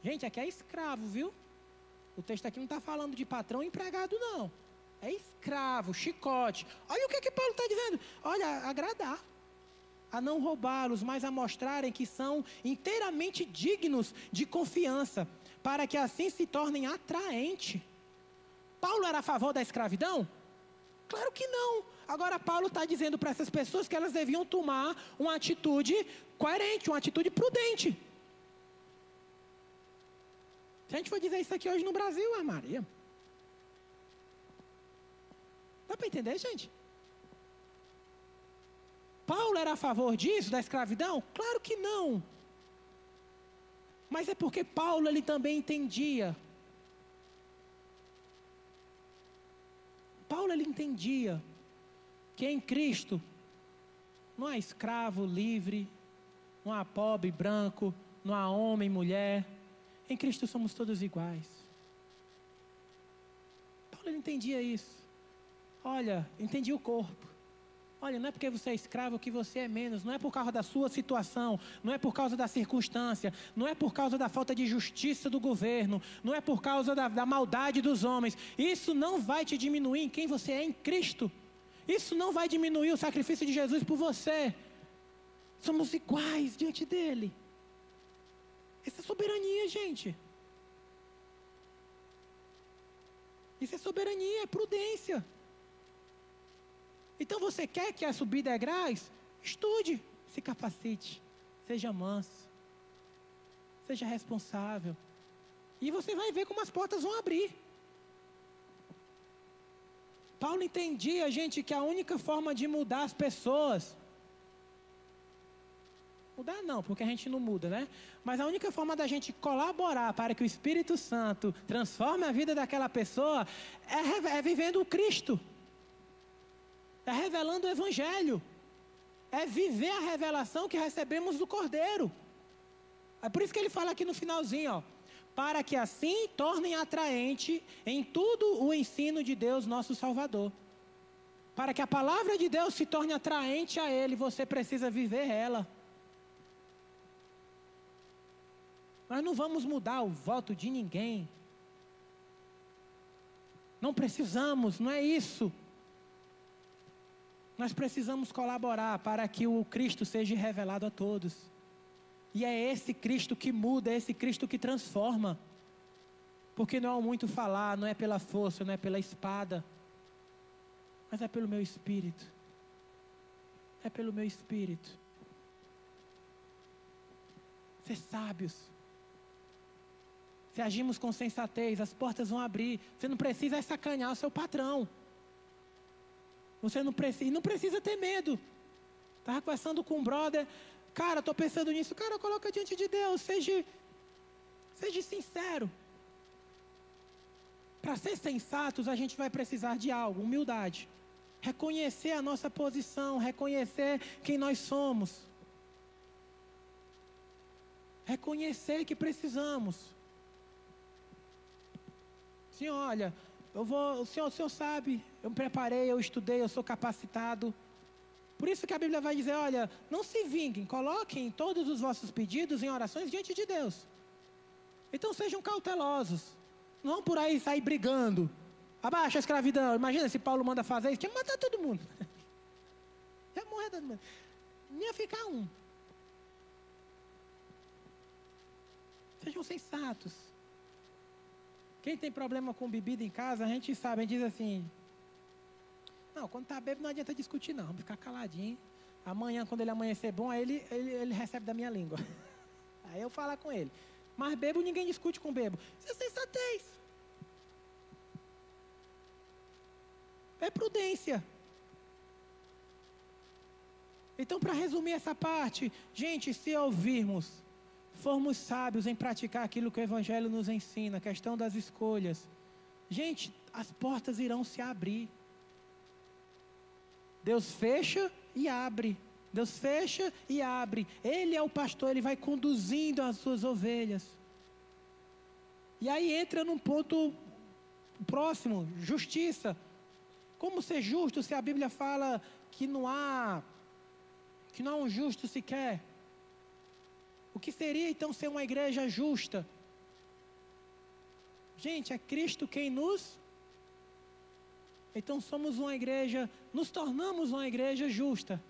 Gente, aqui é escravo, viu? O texto aqui não está falando de patrão e empregado, não. É escravo, chicote. Olha o que, que Paulo está dizendo. Olha, agradar a não roubá-los, mas a mostrarem que são inteiramente dignos de confiança, para que assim se tornem atraentes. Paulo era a favor da escravidão? Claro que não. Agora, Paulo está dizendo para essas pessoas que elas deviam tomar uma atitude coerente, uma atitude prudente. Se a gente for dizer isso aqui hoje no Brasil, é Maria. Dá para entender, gente? Paulo era a favor disso, da escravidão? Claro que não. Mas é porque Paulo ele também entendia. Paulo ele entendia que em Cristo não há escravo livre, não há pobre branco, não há homem mulher. Em Cristo somos todos iguais. Paulo ele entendia isso. Olha, entendia o corpo. Olha, não é porque você é escravo que você é menos, não é por causa da sua situação, não é por causa da circunstância, não é por causa da falta de justiça do governo, não é por causa da, da maldade dos homens. Isso não vai te diminuir em quem você é em Cristo. Isso não vai diminuir o sacrifício de Jesus por você. Somos iguais diante dele. Isso é soberania, gente. Isso é soberania, é prudência. Então você quer que a subida é gráis? Estude, se capacite, seja manso, seja responsável. E você vai ver como as portas vão abrir. Paulo entendia, gente, que a única forma de mudar as pessoas. Mudar não, porque a gente não muda, né? Mas a única forma da gente colaborar para que o Espírito Santo transforme a vida daquela pessoa é, é vivendo o Cristo é revelando o Evangelho, é viver a revelação que recebemos do Cordeiro. É por isso que ele fala aqui no finalzinho, ó, para que assim tornem atraente em tudo o ensino de Deus, nosso Salvador. Para que a palavra de Deus se torne atraente a Ele, você precisa viver ela. Nós não vamos mudar o voto de ninguém. Não precisamos, não é isso. Nós precisamos colaborar para que o Cristo seja revelado a todos. E é esse Cristo que muda, é esse Cristo que transforma. Porque não é muito falar, não é pela força, não é pela espada, mas é pelo meu espírito. É pelo meu espírito. Ser sábios. Se agimos com sensatez, as portas vão abrir. Você não precisa sacanear o seu patrão. Você não precisa, não precisa ter medo. Estava conversando com um brother, cara, estou pensando nisso. Cara, coloca diante de Deus, seja, seja sincero. Para ser sensatos, a gente vai precisar de algo, humildade. Reconhecer a nossa posição, reconhecer quem nós somos. Reconhecer que precisamos. Sim, olha, eu vou, o senhor, o senhor sabe, eu me preparei, eu estudei, eu sou capacitado. Por isso que a Bíblia vai dizer: olha, não se vinguem, coloquem todos os vossos pedidos em orações diante de Deus. Então sejam cautelosos. Não por aí sair brigando. Abaixa a escravidão. Imagina se Paulo manda fazer isso, ia matar todo mundo. ia morrer todo mundo. Não ia ficar um. Sejam sensatos. Quem tem problema com bebida em casa, a gente sabe, a gente diz assim: não, quando está bêbado não adianta discutir, não. Vamos ficar caladinho. Amanhã, quando ele amanhecer bom, aí ele, ele, ele recebe da minha língua. Aí eu falo com ele. Mas bebo, ninguém discute com bebo. Isso é sensatez. É prudência. Então, para resumir essa parte, gente, se ouvirmos, formos sábios em praticar aquilo que o Evangelho nos ensina, a questão das escolhas, gente, as portas irão se abrir. Deus fecha e abre. Deus fecha e abre. Ele é o pastor, ele vai conduzindo as suas ovelhas. E aí entra num ponto próximo, justiça. Como ser justo se a Bíblia fala que não há que não há um justo sequer? O que seria então ser uma igreja justa? Gente, é Cristo quem nos então somos uma igreja, nos tornamos uma igreja justa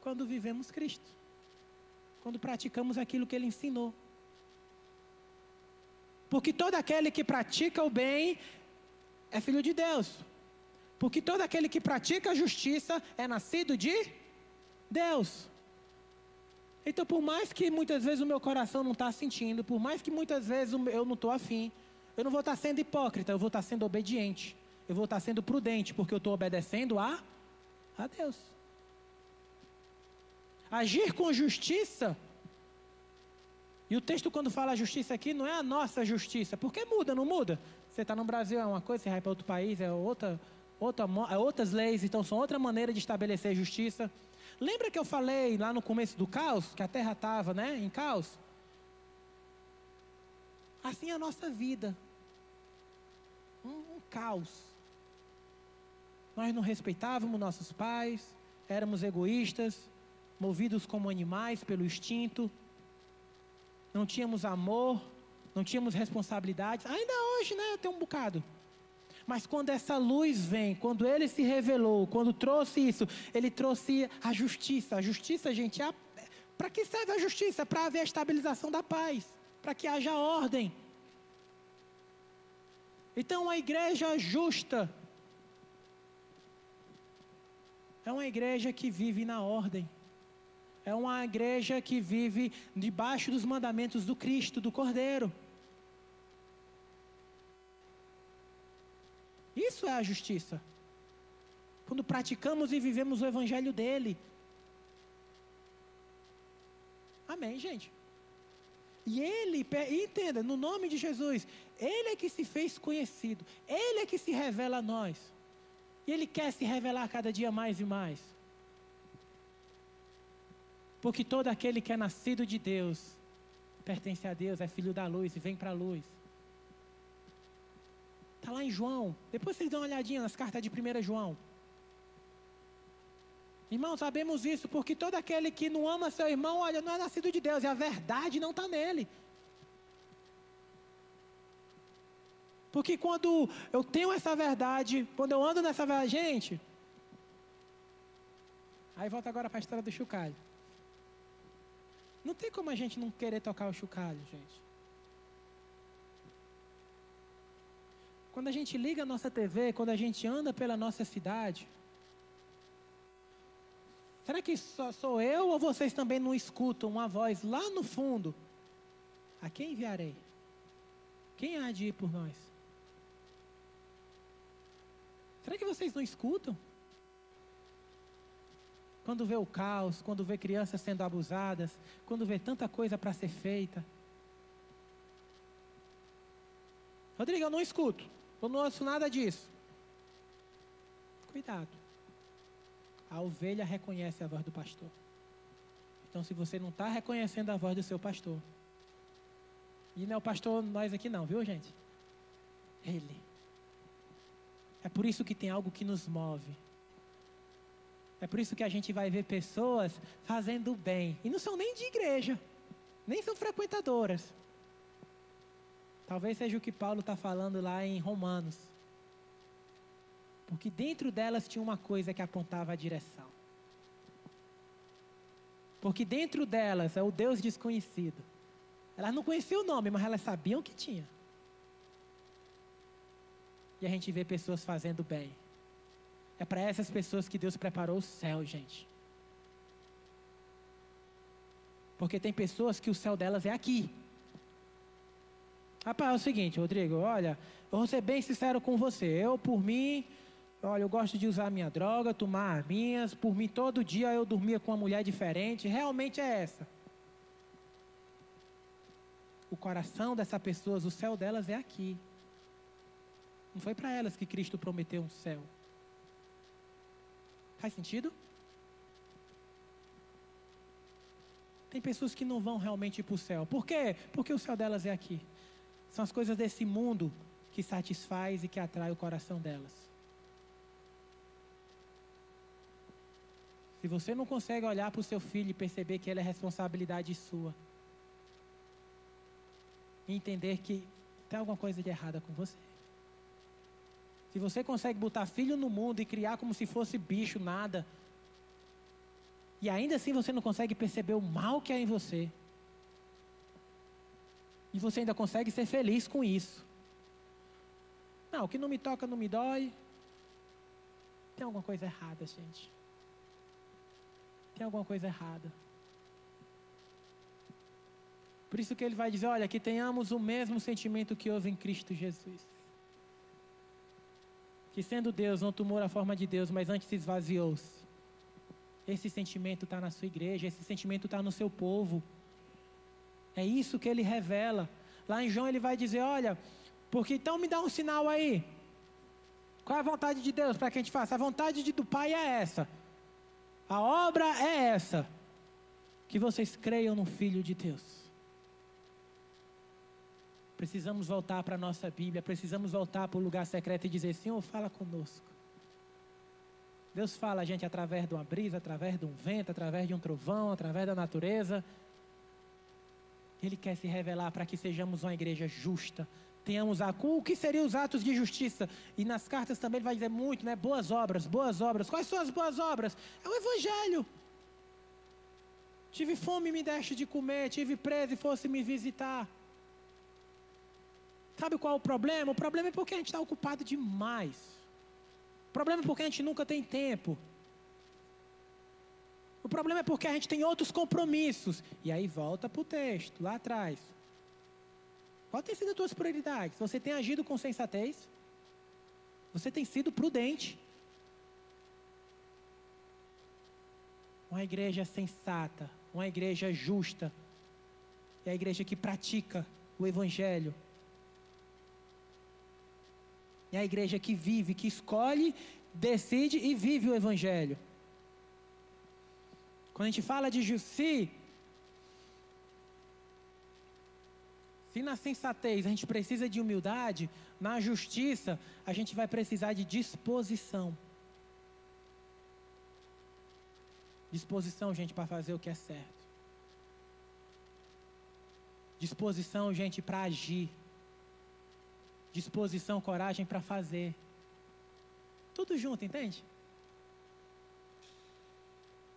quando vivemos Cristo. Quando praticamos aquilo que ele ensinou. Porque todo aquele que pratica o bem é filho de Deus. Porque todo aquele que pratica a justiça é nascido de Deus. Então, por mais que muitas vezes o meu coração não está sentindo, por mais que muitas vezes eu não estou afim, eu não vou estar tá sendo hipócrita, eu vou estar tá sendo obediente, eu vou estar sendo prudente, porque eu estou obedecendo a, a Deus. Agir com justiça, e o texto, quando fala justiça aqui, não é a nossa justiça, porque muda, não muda? Você está no Brasil, é uma coisa, você vai para outro país, é outra, outra, é outras leis, então são outra maneira de estabelecer justiça. Lembra que eu falei lá no começo do caos, que a terra estava né, em caos? Assim é a nossa vida. Um, um caos. Nós não respeitávamos nossos pais, éramos egoístas, movidos como animais pelo instinto, não tínhamos amor, não tínhamos responsabilidades. Ainda hoje, né? Tem um bocado. Mas quando essa luz vem, quando ele se revelou, quando trouxe isso, ele trouxe a justiça. A justiça, gente, é para que serve a justiça? Para haver a estabilização da paz, para que haja ordem. Então, a igreja justa é uma igreja que vive na ordem. É uma igreja que vive debaixo dos mandamentos do Cristo, do Cordeiro. Isso é a justiça. Quando praticamos e vivemos o evangelho dele. Amém, gente. E ele, entenda, no nome de Jesus, ele é que se fez conhecido, ele é que se revela a nós. E ele quer se revelar cada dia mais e mais. Porque todo aquele que é nascido de Deus pertence a Deus, é filho da luz e vem para a luz. Está lá em João. Depois vocês dão uma olhadinha nas cartas de 1 João. Irmãos, sabemos isso porque todo aquele que não ama seu irmão, olha, não é nascido de Deus e a verdade não está nele. Porque quando eu tenho essa verdade, quando eu ando nessa verdade, gente. Aí volta agora para a história do chocalho. Não tem como a gente não querer tocar o chocalho, gente. Quando a gente liga a nossa TV, quando a gente anda pela nossa cidade, será que só sou eu ou vocês também não escutam uma voz lá no fundo? A quem enviarei? Quem há de ir por nós? Será que vocês não escutam? Quando vê o caos, quando vê crianças sendo abusadas, quando vê tanta coisa para ser feita. Rodrigo, eu não escuto. Eu não ouço nada disso. Cuidado. A ovelha reconhece a voz do pastor. Então, se você não está reconhecendo a voz do seu pastor, e não é o pastor nós aqui não, viu gente? Ele. É por isso que tem algo que nos move. É por isso que a gente vai ver pessoas fazendo bem. E não são nem de igreja, nem são frequentadoras. Talvez seja o que Paulo está falando lá em Romanos. Porque dentro delas tinha uma coisa que apontava a direção. Porque dentro delas é o Deus desconhecido. Elas não conheciam o nome, mas elas sabiam que tinha. E a gente vê pessoas fazendo bem. É para essas pessoas que Deus preparou o céu, gente. Porque tem pessoas que o céu delas é aqui. Rapaz, é o seguinte, Rodrigo, olha, eu vou ser bem sincero com você. Eu, por mim, olha, eu gosto de usar minha droga, tomar as minhas. Por mim, todo dia eu dormia com uma mulher diferente. Realmente é essa. O coração dessas pessoas, o céu delas é aqui. Não foi para elas que Cristo prometeu um céu. Faz sentido? Tem pessoas que não vão realmente para o céu. Por quê? Porque o céu delas é aqui. São as coisas desse mundo que satisfaz e que atrai o coração delas. Se você não consegue olhar para o seu filho e perceber que ele é responsabilidade sua, e entender que tem alguma coisa de errada com você. Se você consegue botar filho no mundo e criar como se fosse bicho, nada, e ainda assim você não consegue perceber o mal que há em você, e você ainda consegue ser feliz com isso. Não, o que não me toca não me dói. Tem alguma coisa errada, gente. Tem alguma coisa errada. Por isso que ele vai dizer: olha, que tenhamos o mesmo sentimento que houve em Cristo Jesus. Que sendo Deus, não tomou a forma de Deus, mas antes se esvaziou-se. Esse sentimento está na sua igreja, esse sentimento está no seu povo. É isso que ele revela. Lá em João ele vai dizer: olha, porque então me dá um sinal aí. Qual é a vontade de Deus para que a gente faça? A vontade do Pai é essa. A obra é essa. Que vocês creiam no Filho de Deus. Precisamos voltar para a nossa Bíblia, precisamos voltar para o lugar secreto e dizer: Senhor, fala conosco. Deus fala a gente através de uma brisa, através de um vento, através de um trovão, através da natureza. Ele quer se revelar para que sejamos uma igreja justa. Tenhamos a o que seriam os atos de justiça. E nas cartas também ele vai dizer muito, né? Boas obras, boas obras. Quais são as boas obras? É o evangelho. Tive fome e me deste de comer, tive preso e fosse me visitar. Sabe qual é o problema? O problema é porque a gente está ocupado demais. O problema é porque a gente nunca tem tempo. O problema é porque a gente tem outros compromissos. E aí volta para o texto, lá atrás. Qual tem sido as tuas prioridades? Você tem agido com sensatez? Você tem sido prudente? Uma igreja sensata, uma igreja justa, é a igreja que pratica o Evangelho é a igreja que vive, que escolhe, decide e vive o Evangelho. Quando a gente fala de justiça, se na sensatez a gente precisa de humildade, na justiça a gente vai precisar de disposição. Disposição, gente, para fazer o que é certo. Disposição, gente, para agir disposição, coragem para fazer. Tudo junto, entende?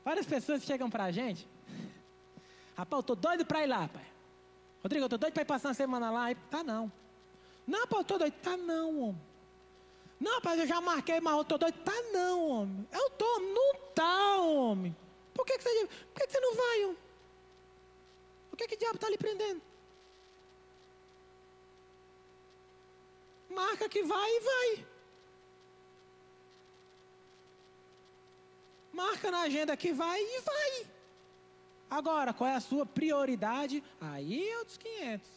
Várias pessoas chegam para a gente. Rapaz, eu tô doido para ir lá, pai. Rodrigo, eu tô doido para ir passar uma semana lá. E, tá não. Não, pai, eu tô doido. Tá não, homem. Não, pai, eu já marquei, mas eu tô doido. Tá não, homem. Eu tô, não tá, homem. Por que, que, você, por que, que você não vai, homem? O que que diabo tá lhe prendendo? Marca que vai e vai. Marca na agenda que vai e vai. Agora, qual é a sua prioridade? Aí é outros 500.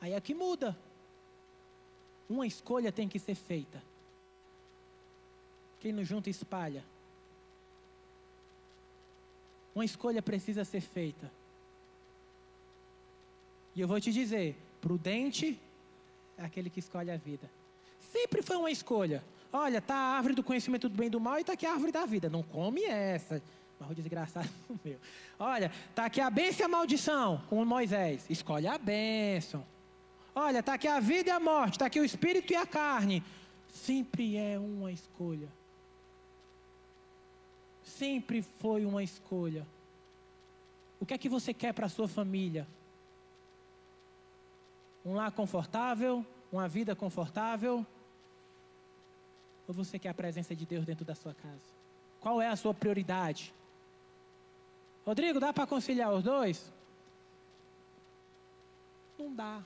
Aí é que muda. Uma escolha tem que ser feita. Quem não junta espalha. Uma escolha precisa ser feita. E eu vou te dizer: prudente é aquele que escolhe a vida. Sempre foi uma escolha. Olha, tá a árvore do conhecimento do bem e do mal e tá aqui a árvore da vida. Não come essa. Mas desgraçado meu. Olha, tá aqui a bênção e a maldição com Moisés. Escolhe a bênção. Olha, tá aqui a vida e a morte, tá aqui o espírito e a carne. Sempre é uma escolha. Sempre foi uma escolha. O que é que você quer para sua família? Um lar confortável? Uma vida confortável? Ou você quer a presença de Deus dentro da sua casa? Qual é a sua prioridade? Rodrigo, dá para conciliar os dois? Não dá.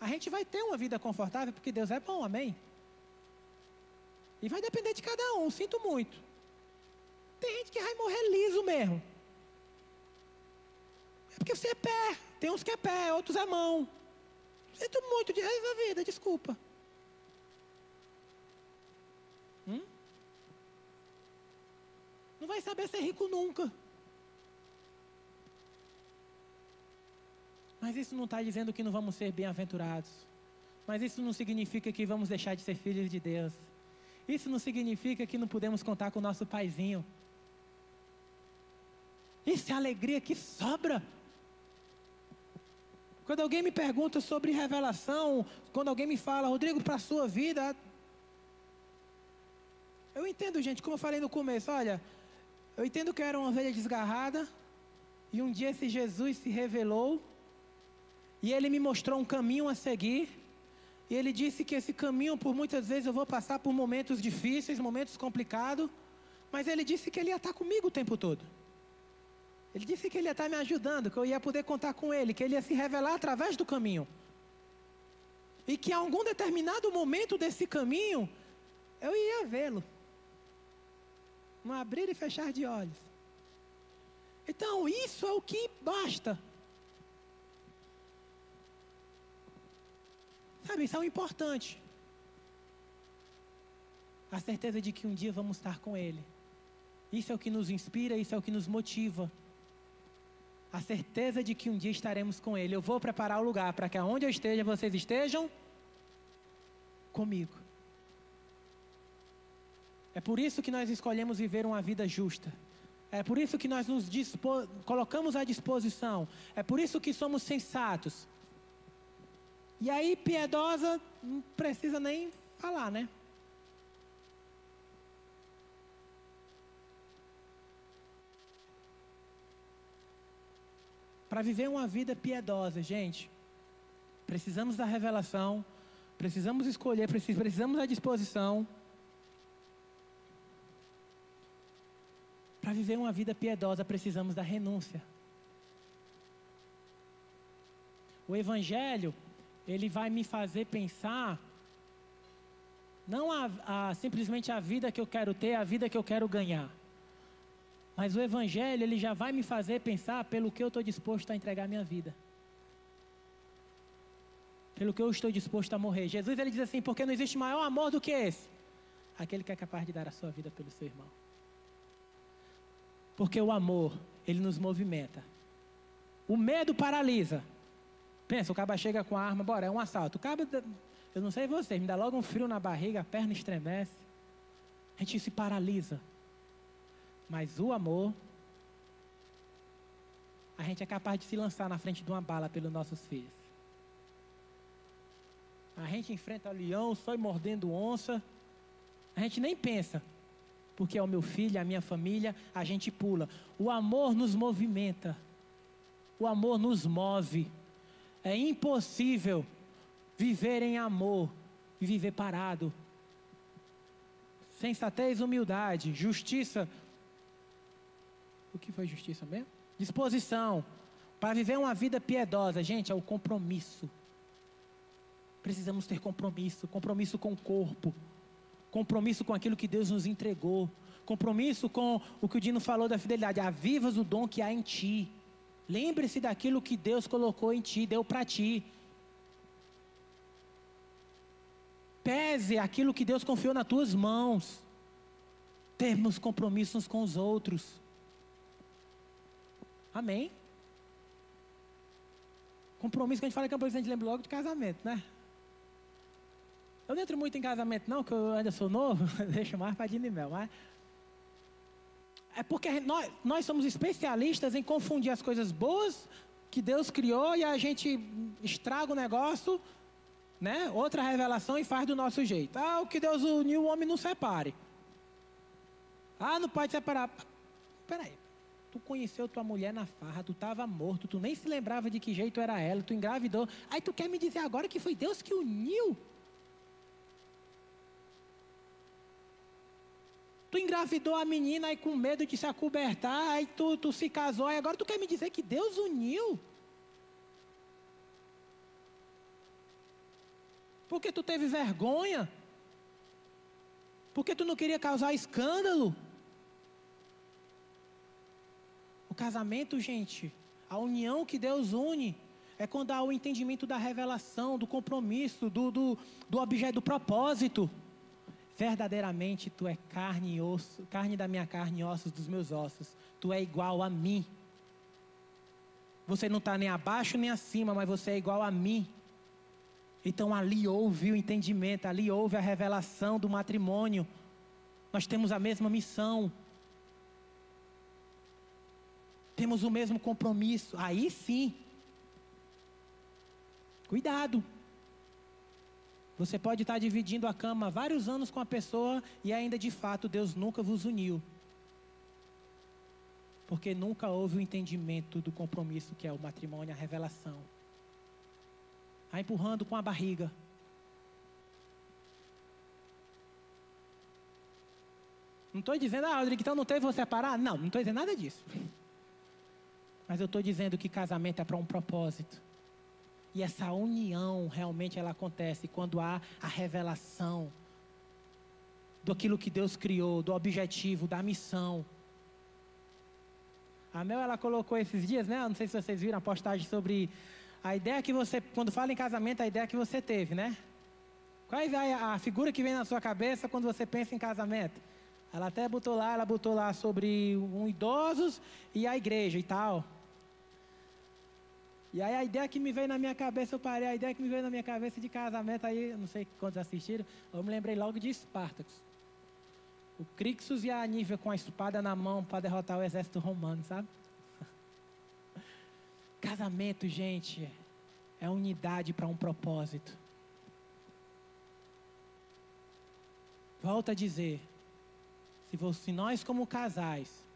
A gente vai ter uma vida confortável porque Deus é bom, amém? E vai depender de cada um, sinto muito. Tem gente que vai morrer liso mesmo. É porque você é pé. Tem uns que é pé, outros é mão. Sinto muito de resto da vida, desculpa. Hum? Não vai saber ser rico nunca. Mas isso não está dizendo que não vamos ser bem-aventurados. Mas isso não significa que vamos deixar de ser filhos de Deus. Isso não significa que não podemos contar com o nosso paizinho. Isso é alegria que sobra. Quando alguém me pergunta sobre revelação, quando alguém me fala, Rodrigo, para a sua vida. Eu entendo, gente, como eu falei no começo, olha, eu entendo que eu era uma ovelha desgarrada, e um dia esse Jesus se revelou, e ele me mostrou um caminho a seguir, E ele disse que esse caminho, por muitas vezes, eu vou passar por momentos difíceis, momentos complicados. Mas ele disse que ele ia estar comigo o tempo todo. Ele disse que ele ia estar me ajudando, que eu ia poder contar com ele, que ele ia se revelar através do caminho. E que em algum determinado momento desse caminho, eu ia vê-lo. Um abrir e fechar de olhos. Então, isso é o que basta. Sabe, isso é o importante. A certeza de que um dia vamos estar com Ele. Isso é o que nos inspira, isso é o que nos motiva. A certeza de que um dia estaremos com Ele. Eu vou preparar o lugar para que aonde eu esteja, vocês estejam comigo. É por isso que nós escolhemos viver uma vida justa. É por isso que nós nos colocamos à disposição. É por isso que somos sensatos. E aí, piedosa, não precisa nem falar, né? Para viver uma vida piedosa, gente, precisamos da revelação, precisamos escolher, precisamos da disposição. Para viver uma vida piedosa, precisamos da renúncia. O Evangelho, ele vai me fazer pensar, não a, a, simplesmente a vida que eu quero ter, a vida que eu quero ganhar. Mas o Evangelho, ele já vai me fazer pensar pelo que eu estou disposto a entregar minha vida. Pelo que eu estou disposto a morrer. Jesus, ele diz assim, porque não existe maior amor do que esse. Aquele que é capaz de dar a sua vida pelo seu irmão. Porque o amor, ele nos movimenta. O medo paralisa. Pensa, o caba chega com a arma, bora, é um assalto. O caba, eu não sei você, me dá logo um frio na barriga, a perna estremece. A gente se paralisa. Mas o amor, a gente é capaz de se lançar na frente de uma bala pelos nossos filhos. A gente enfrenta leão só mordendo onça. A gente nem pensa, porque é o meu filho, é a minha família, a gente pula. O amor nos movimenta. O amor nos move. É impossível viver em amor e viver parado. Sensatez, humildade, justiça, o que foi justiça mesmo? Disposição. Para viver uma vida piedosa, gente, é o compromisso. Precisamos ter compromisso compromisso com o corpo, compromisso com aquilo que Deus nos entregou, compromisso com o que o Dino falou da fidelidade. Avivas o dom que há em ti. Lembre-se daquilo que Deus colocou em ti, deu para ti. Pese aquilo que Deus confiou nas tuas mãos. Temos compromissos com os outros. Amém? Compromisso que a gente fala que compromisso, a gente lembra logo de casamento, né? Eu não entro muito em casamento, não, que eu ainda sou novo, deixa mais para de mel, mas. É porque nós, nós somos especialistas em confundir as coisas boas que Deus criou e a gente estraga o negócio, né? Outra revelação e faz do nosso jeito. Ah, o que Deus uniu, o homem não separe. Ah, não pode separar. Peraí. Tu conheceu tua mulher na farra, tu estava morto, tu nem se lembrava de que jeito era ela, tu engravidou. Aí tu quer me dizer agora que foi Deus que uniu? Tu engravidou a menina aí com medo de se acobertar, aí tu, tu se casou, aí agora tu quer me dizer que Deus uniu? Porque tu teve vergonha? Porque tu não queria causar escândalo? Casamento, gente, a união que Deus une, é quando há o entendimento da revelação, do compromisso, do, do, do objeto, do propósito. Verdadeiramente tu é carne e osso, carne da minha carne e ossos dos meus ossos. Tu é igual a mim. Você não está nem abaixo nem acima, mas você é igual a mim. Então ali houve o entendimento, ali houve a revelação do matrimônio. Nós temos a mesma missão, temos o mesmo compromisso. Aí sim. Cuidado. Você pode estar dividindo a cama vários anos com a pessoa e ainda de fato Deus nunca vos uniu. Porque nunca houve o entendimento do compromisso que é o matrimônio, a revelação. Está empurrando com a barriga. Não estou dizendo, ah, Rodrigo, então não teve você parar? Não, não estou dizendo nada disso. Mas eu estou dizendo que casamento é para um propósito. E essa união realmente ela acontece quando há a revelação do aquilo que Deus criou, do objetivo, da missão. A Mel ela colocou esses dias, né? Não sei se vocês viram a postagem sobre a ideia que você, quando fala em casamento, a ideia que você teve, né? Qual é a figura que vem na sua cabeça quando você pensa em casamento? Ela até botou lá, ela botou lá sobre um idosos e a igreja e tal. E aí a ideia que me veio na minha cabeça, eu parei, a ideia que me veio na minha cabeça de casamento, aí, não sei quantos assistiram, eu me lembrei logo de Espartacus. O Crixus e a Anívia com a espada na mão para derrotar o exército romano, sabe? Casamento, gente, é unidade para um propósito. Volto a dizer, se nós como casais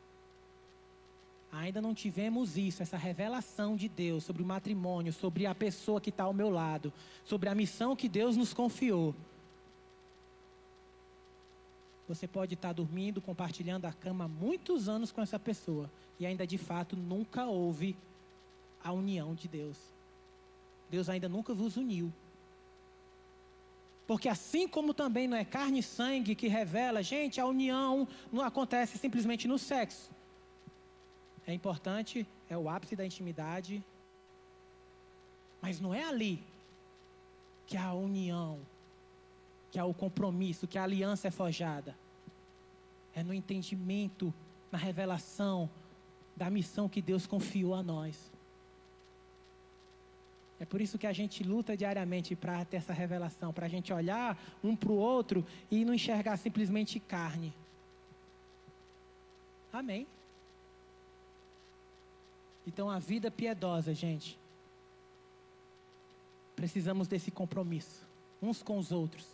ainda não tivemos isso, essa revelação de Deus sobre o matrimônio, sobre a pessoa que está ao meu lado, sobre a missão que Deus nos confiou. Você pode estar tá dormindo, compartilhando a cama muitos anos com essa pessoa e ainda de fato nunca houve a união de Deus. Deus ainda nunca vos uniu. Porque assim como também não é carne e sangue que revela, gente, a união não acontece simplesmente no sexo é importante, é o ápice da intimidade, mas não é ali que a união, que há o compromisso, que a aliança é forjada. É no entendimento, na revelação da missão que Deus confiou a nós. É por isso que a gente luta diariamente para ter essa revelação, para a gente olhar um para o outro e não enxergar simplesmente carne. Amém. Então, a vida piedosa, gente, precisamos desse compromisso, uns com os outros,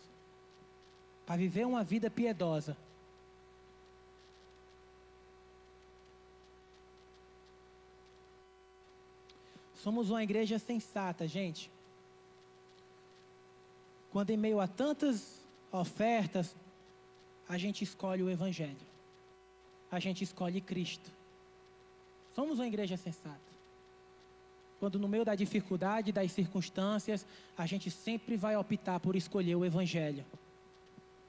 para viver uma vida piedosa. Somos uma igreja sensata, gente. Quando em meio a tantas ofertas, a gente escolhe o Evangelho, a gente escolhe Cristo. Somos uma igreja sensata. Quando no meio da dificuldade, das circunstâncias, a gente sempre vai optar por escolher o Evangelho.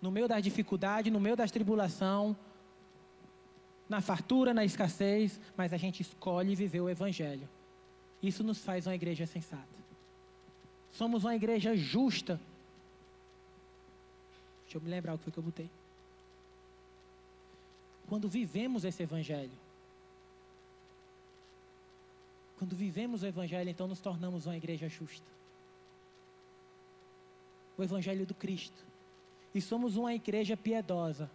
No meio da dificuldade, no meio da tribulação, na fartura, na escassez, mas a gente escolhe viver o Evangelho. Isso nos faz uma igreja sensata. Somos uma igreja justa. Deixa eu me lembrar o que foi que eu botei. Quando vivemos esse Evangelho, quando vivemos o Evangelho, então nos tornamos uma igreja justa. O Evangelho do Cristo. E somos uma igreja piedosa.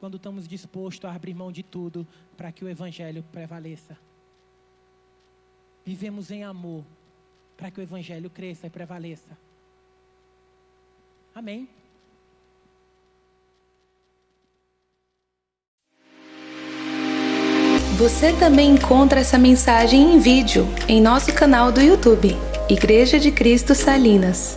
Quando estamos dispostos a abrir mão de tudo para que o Evangelho prevaleça. Vivemos em amor para que o Evangelho cresça e prevaleça. Amém. Você também encontra essa mensagem em vídeo em nosso canal do YouTube, Igreja de Cristo Salinas.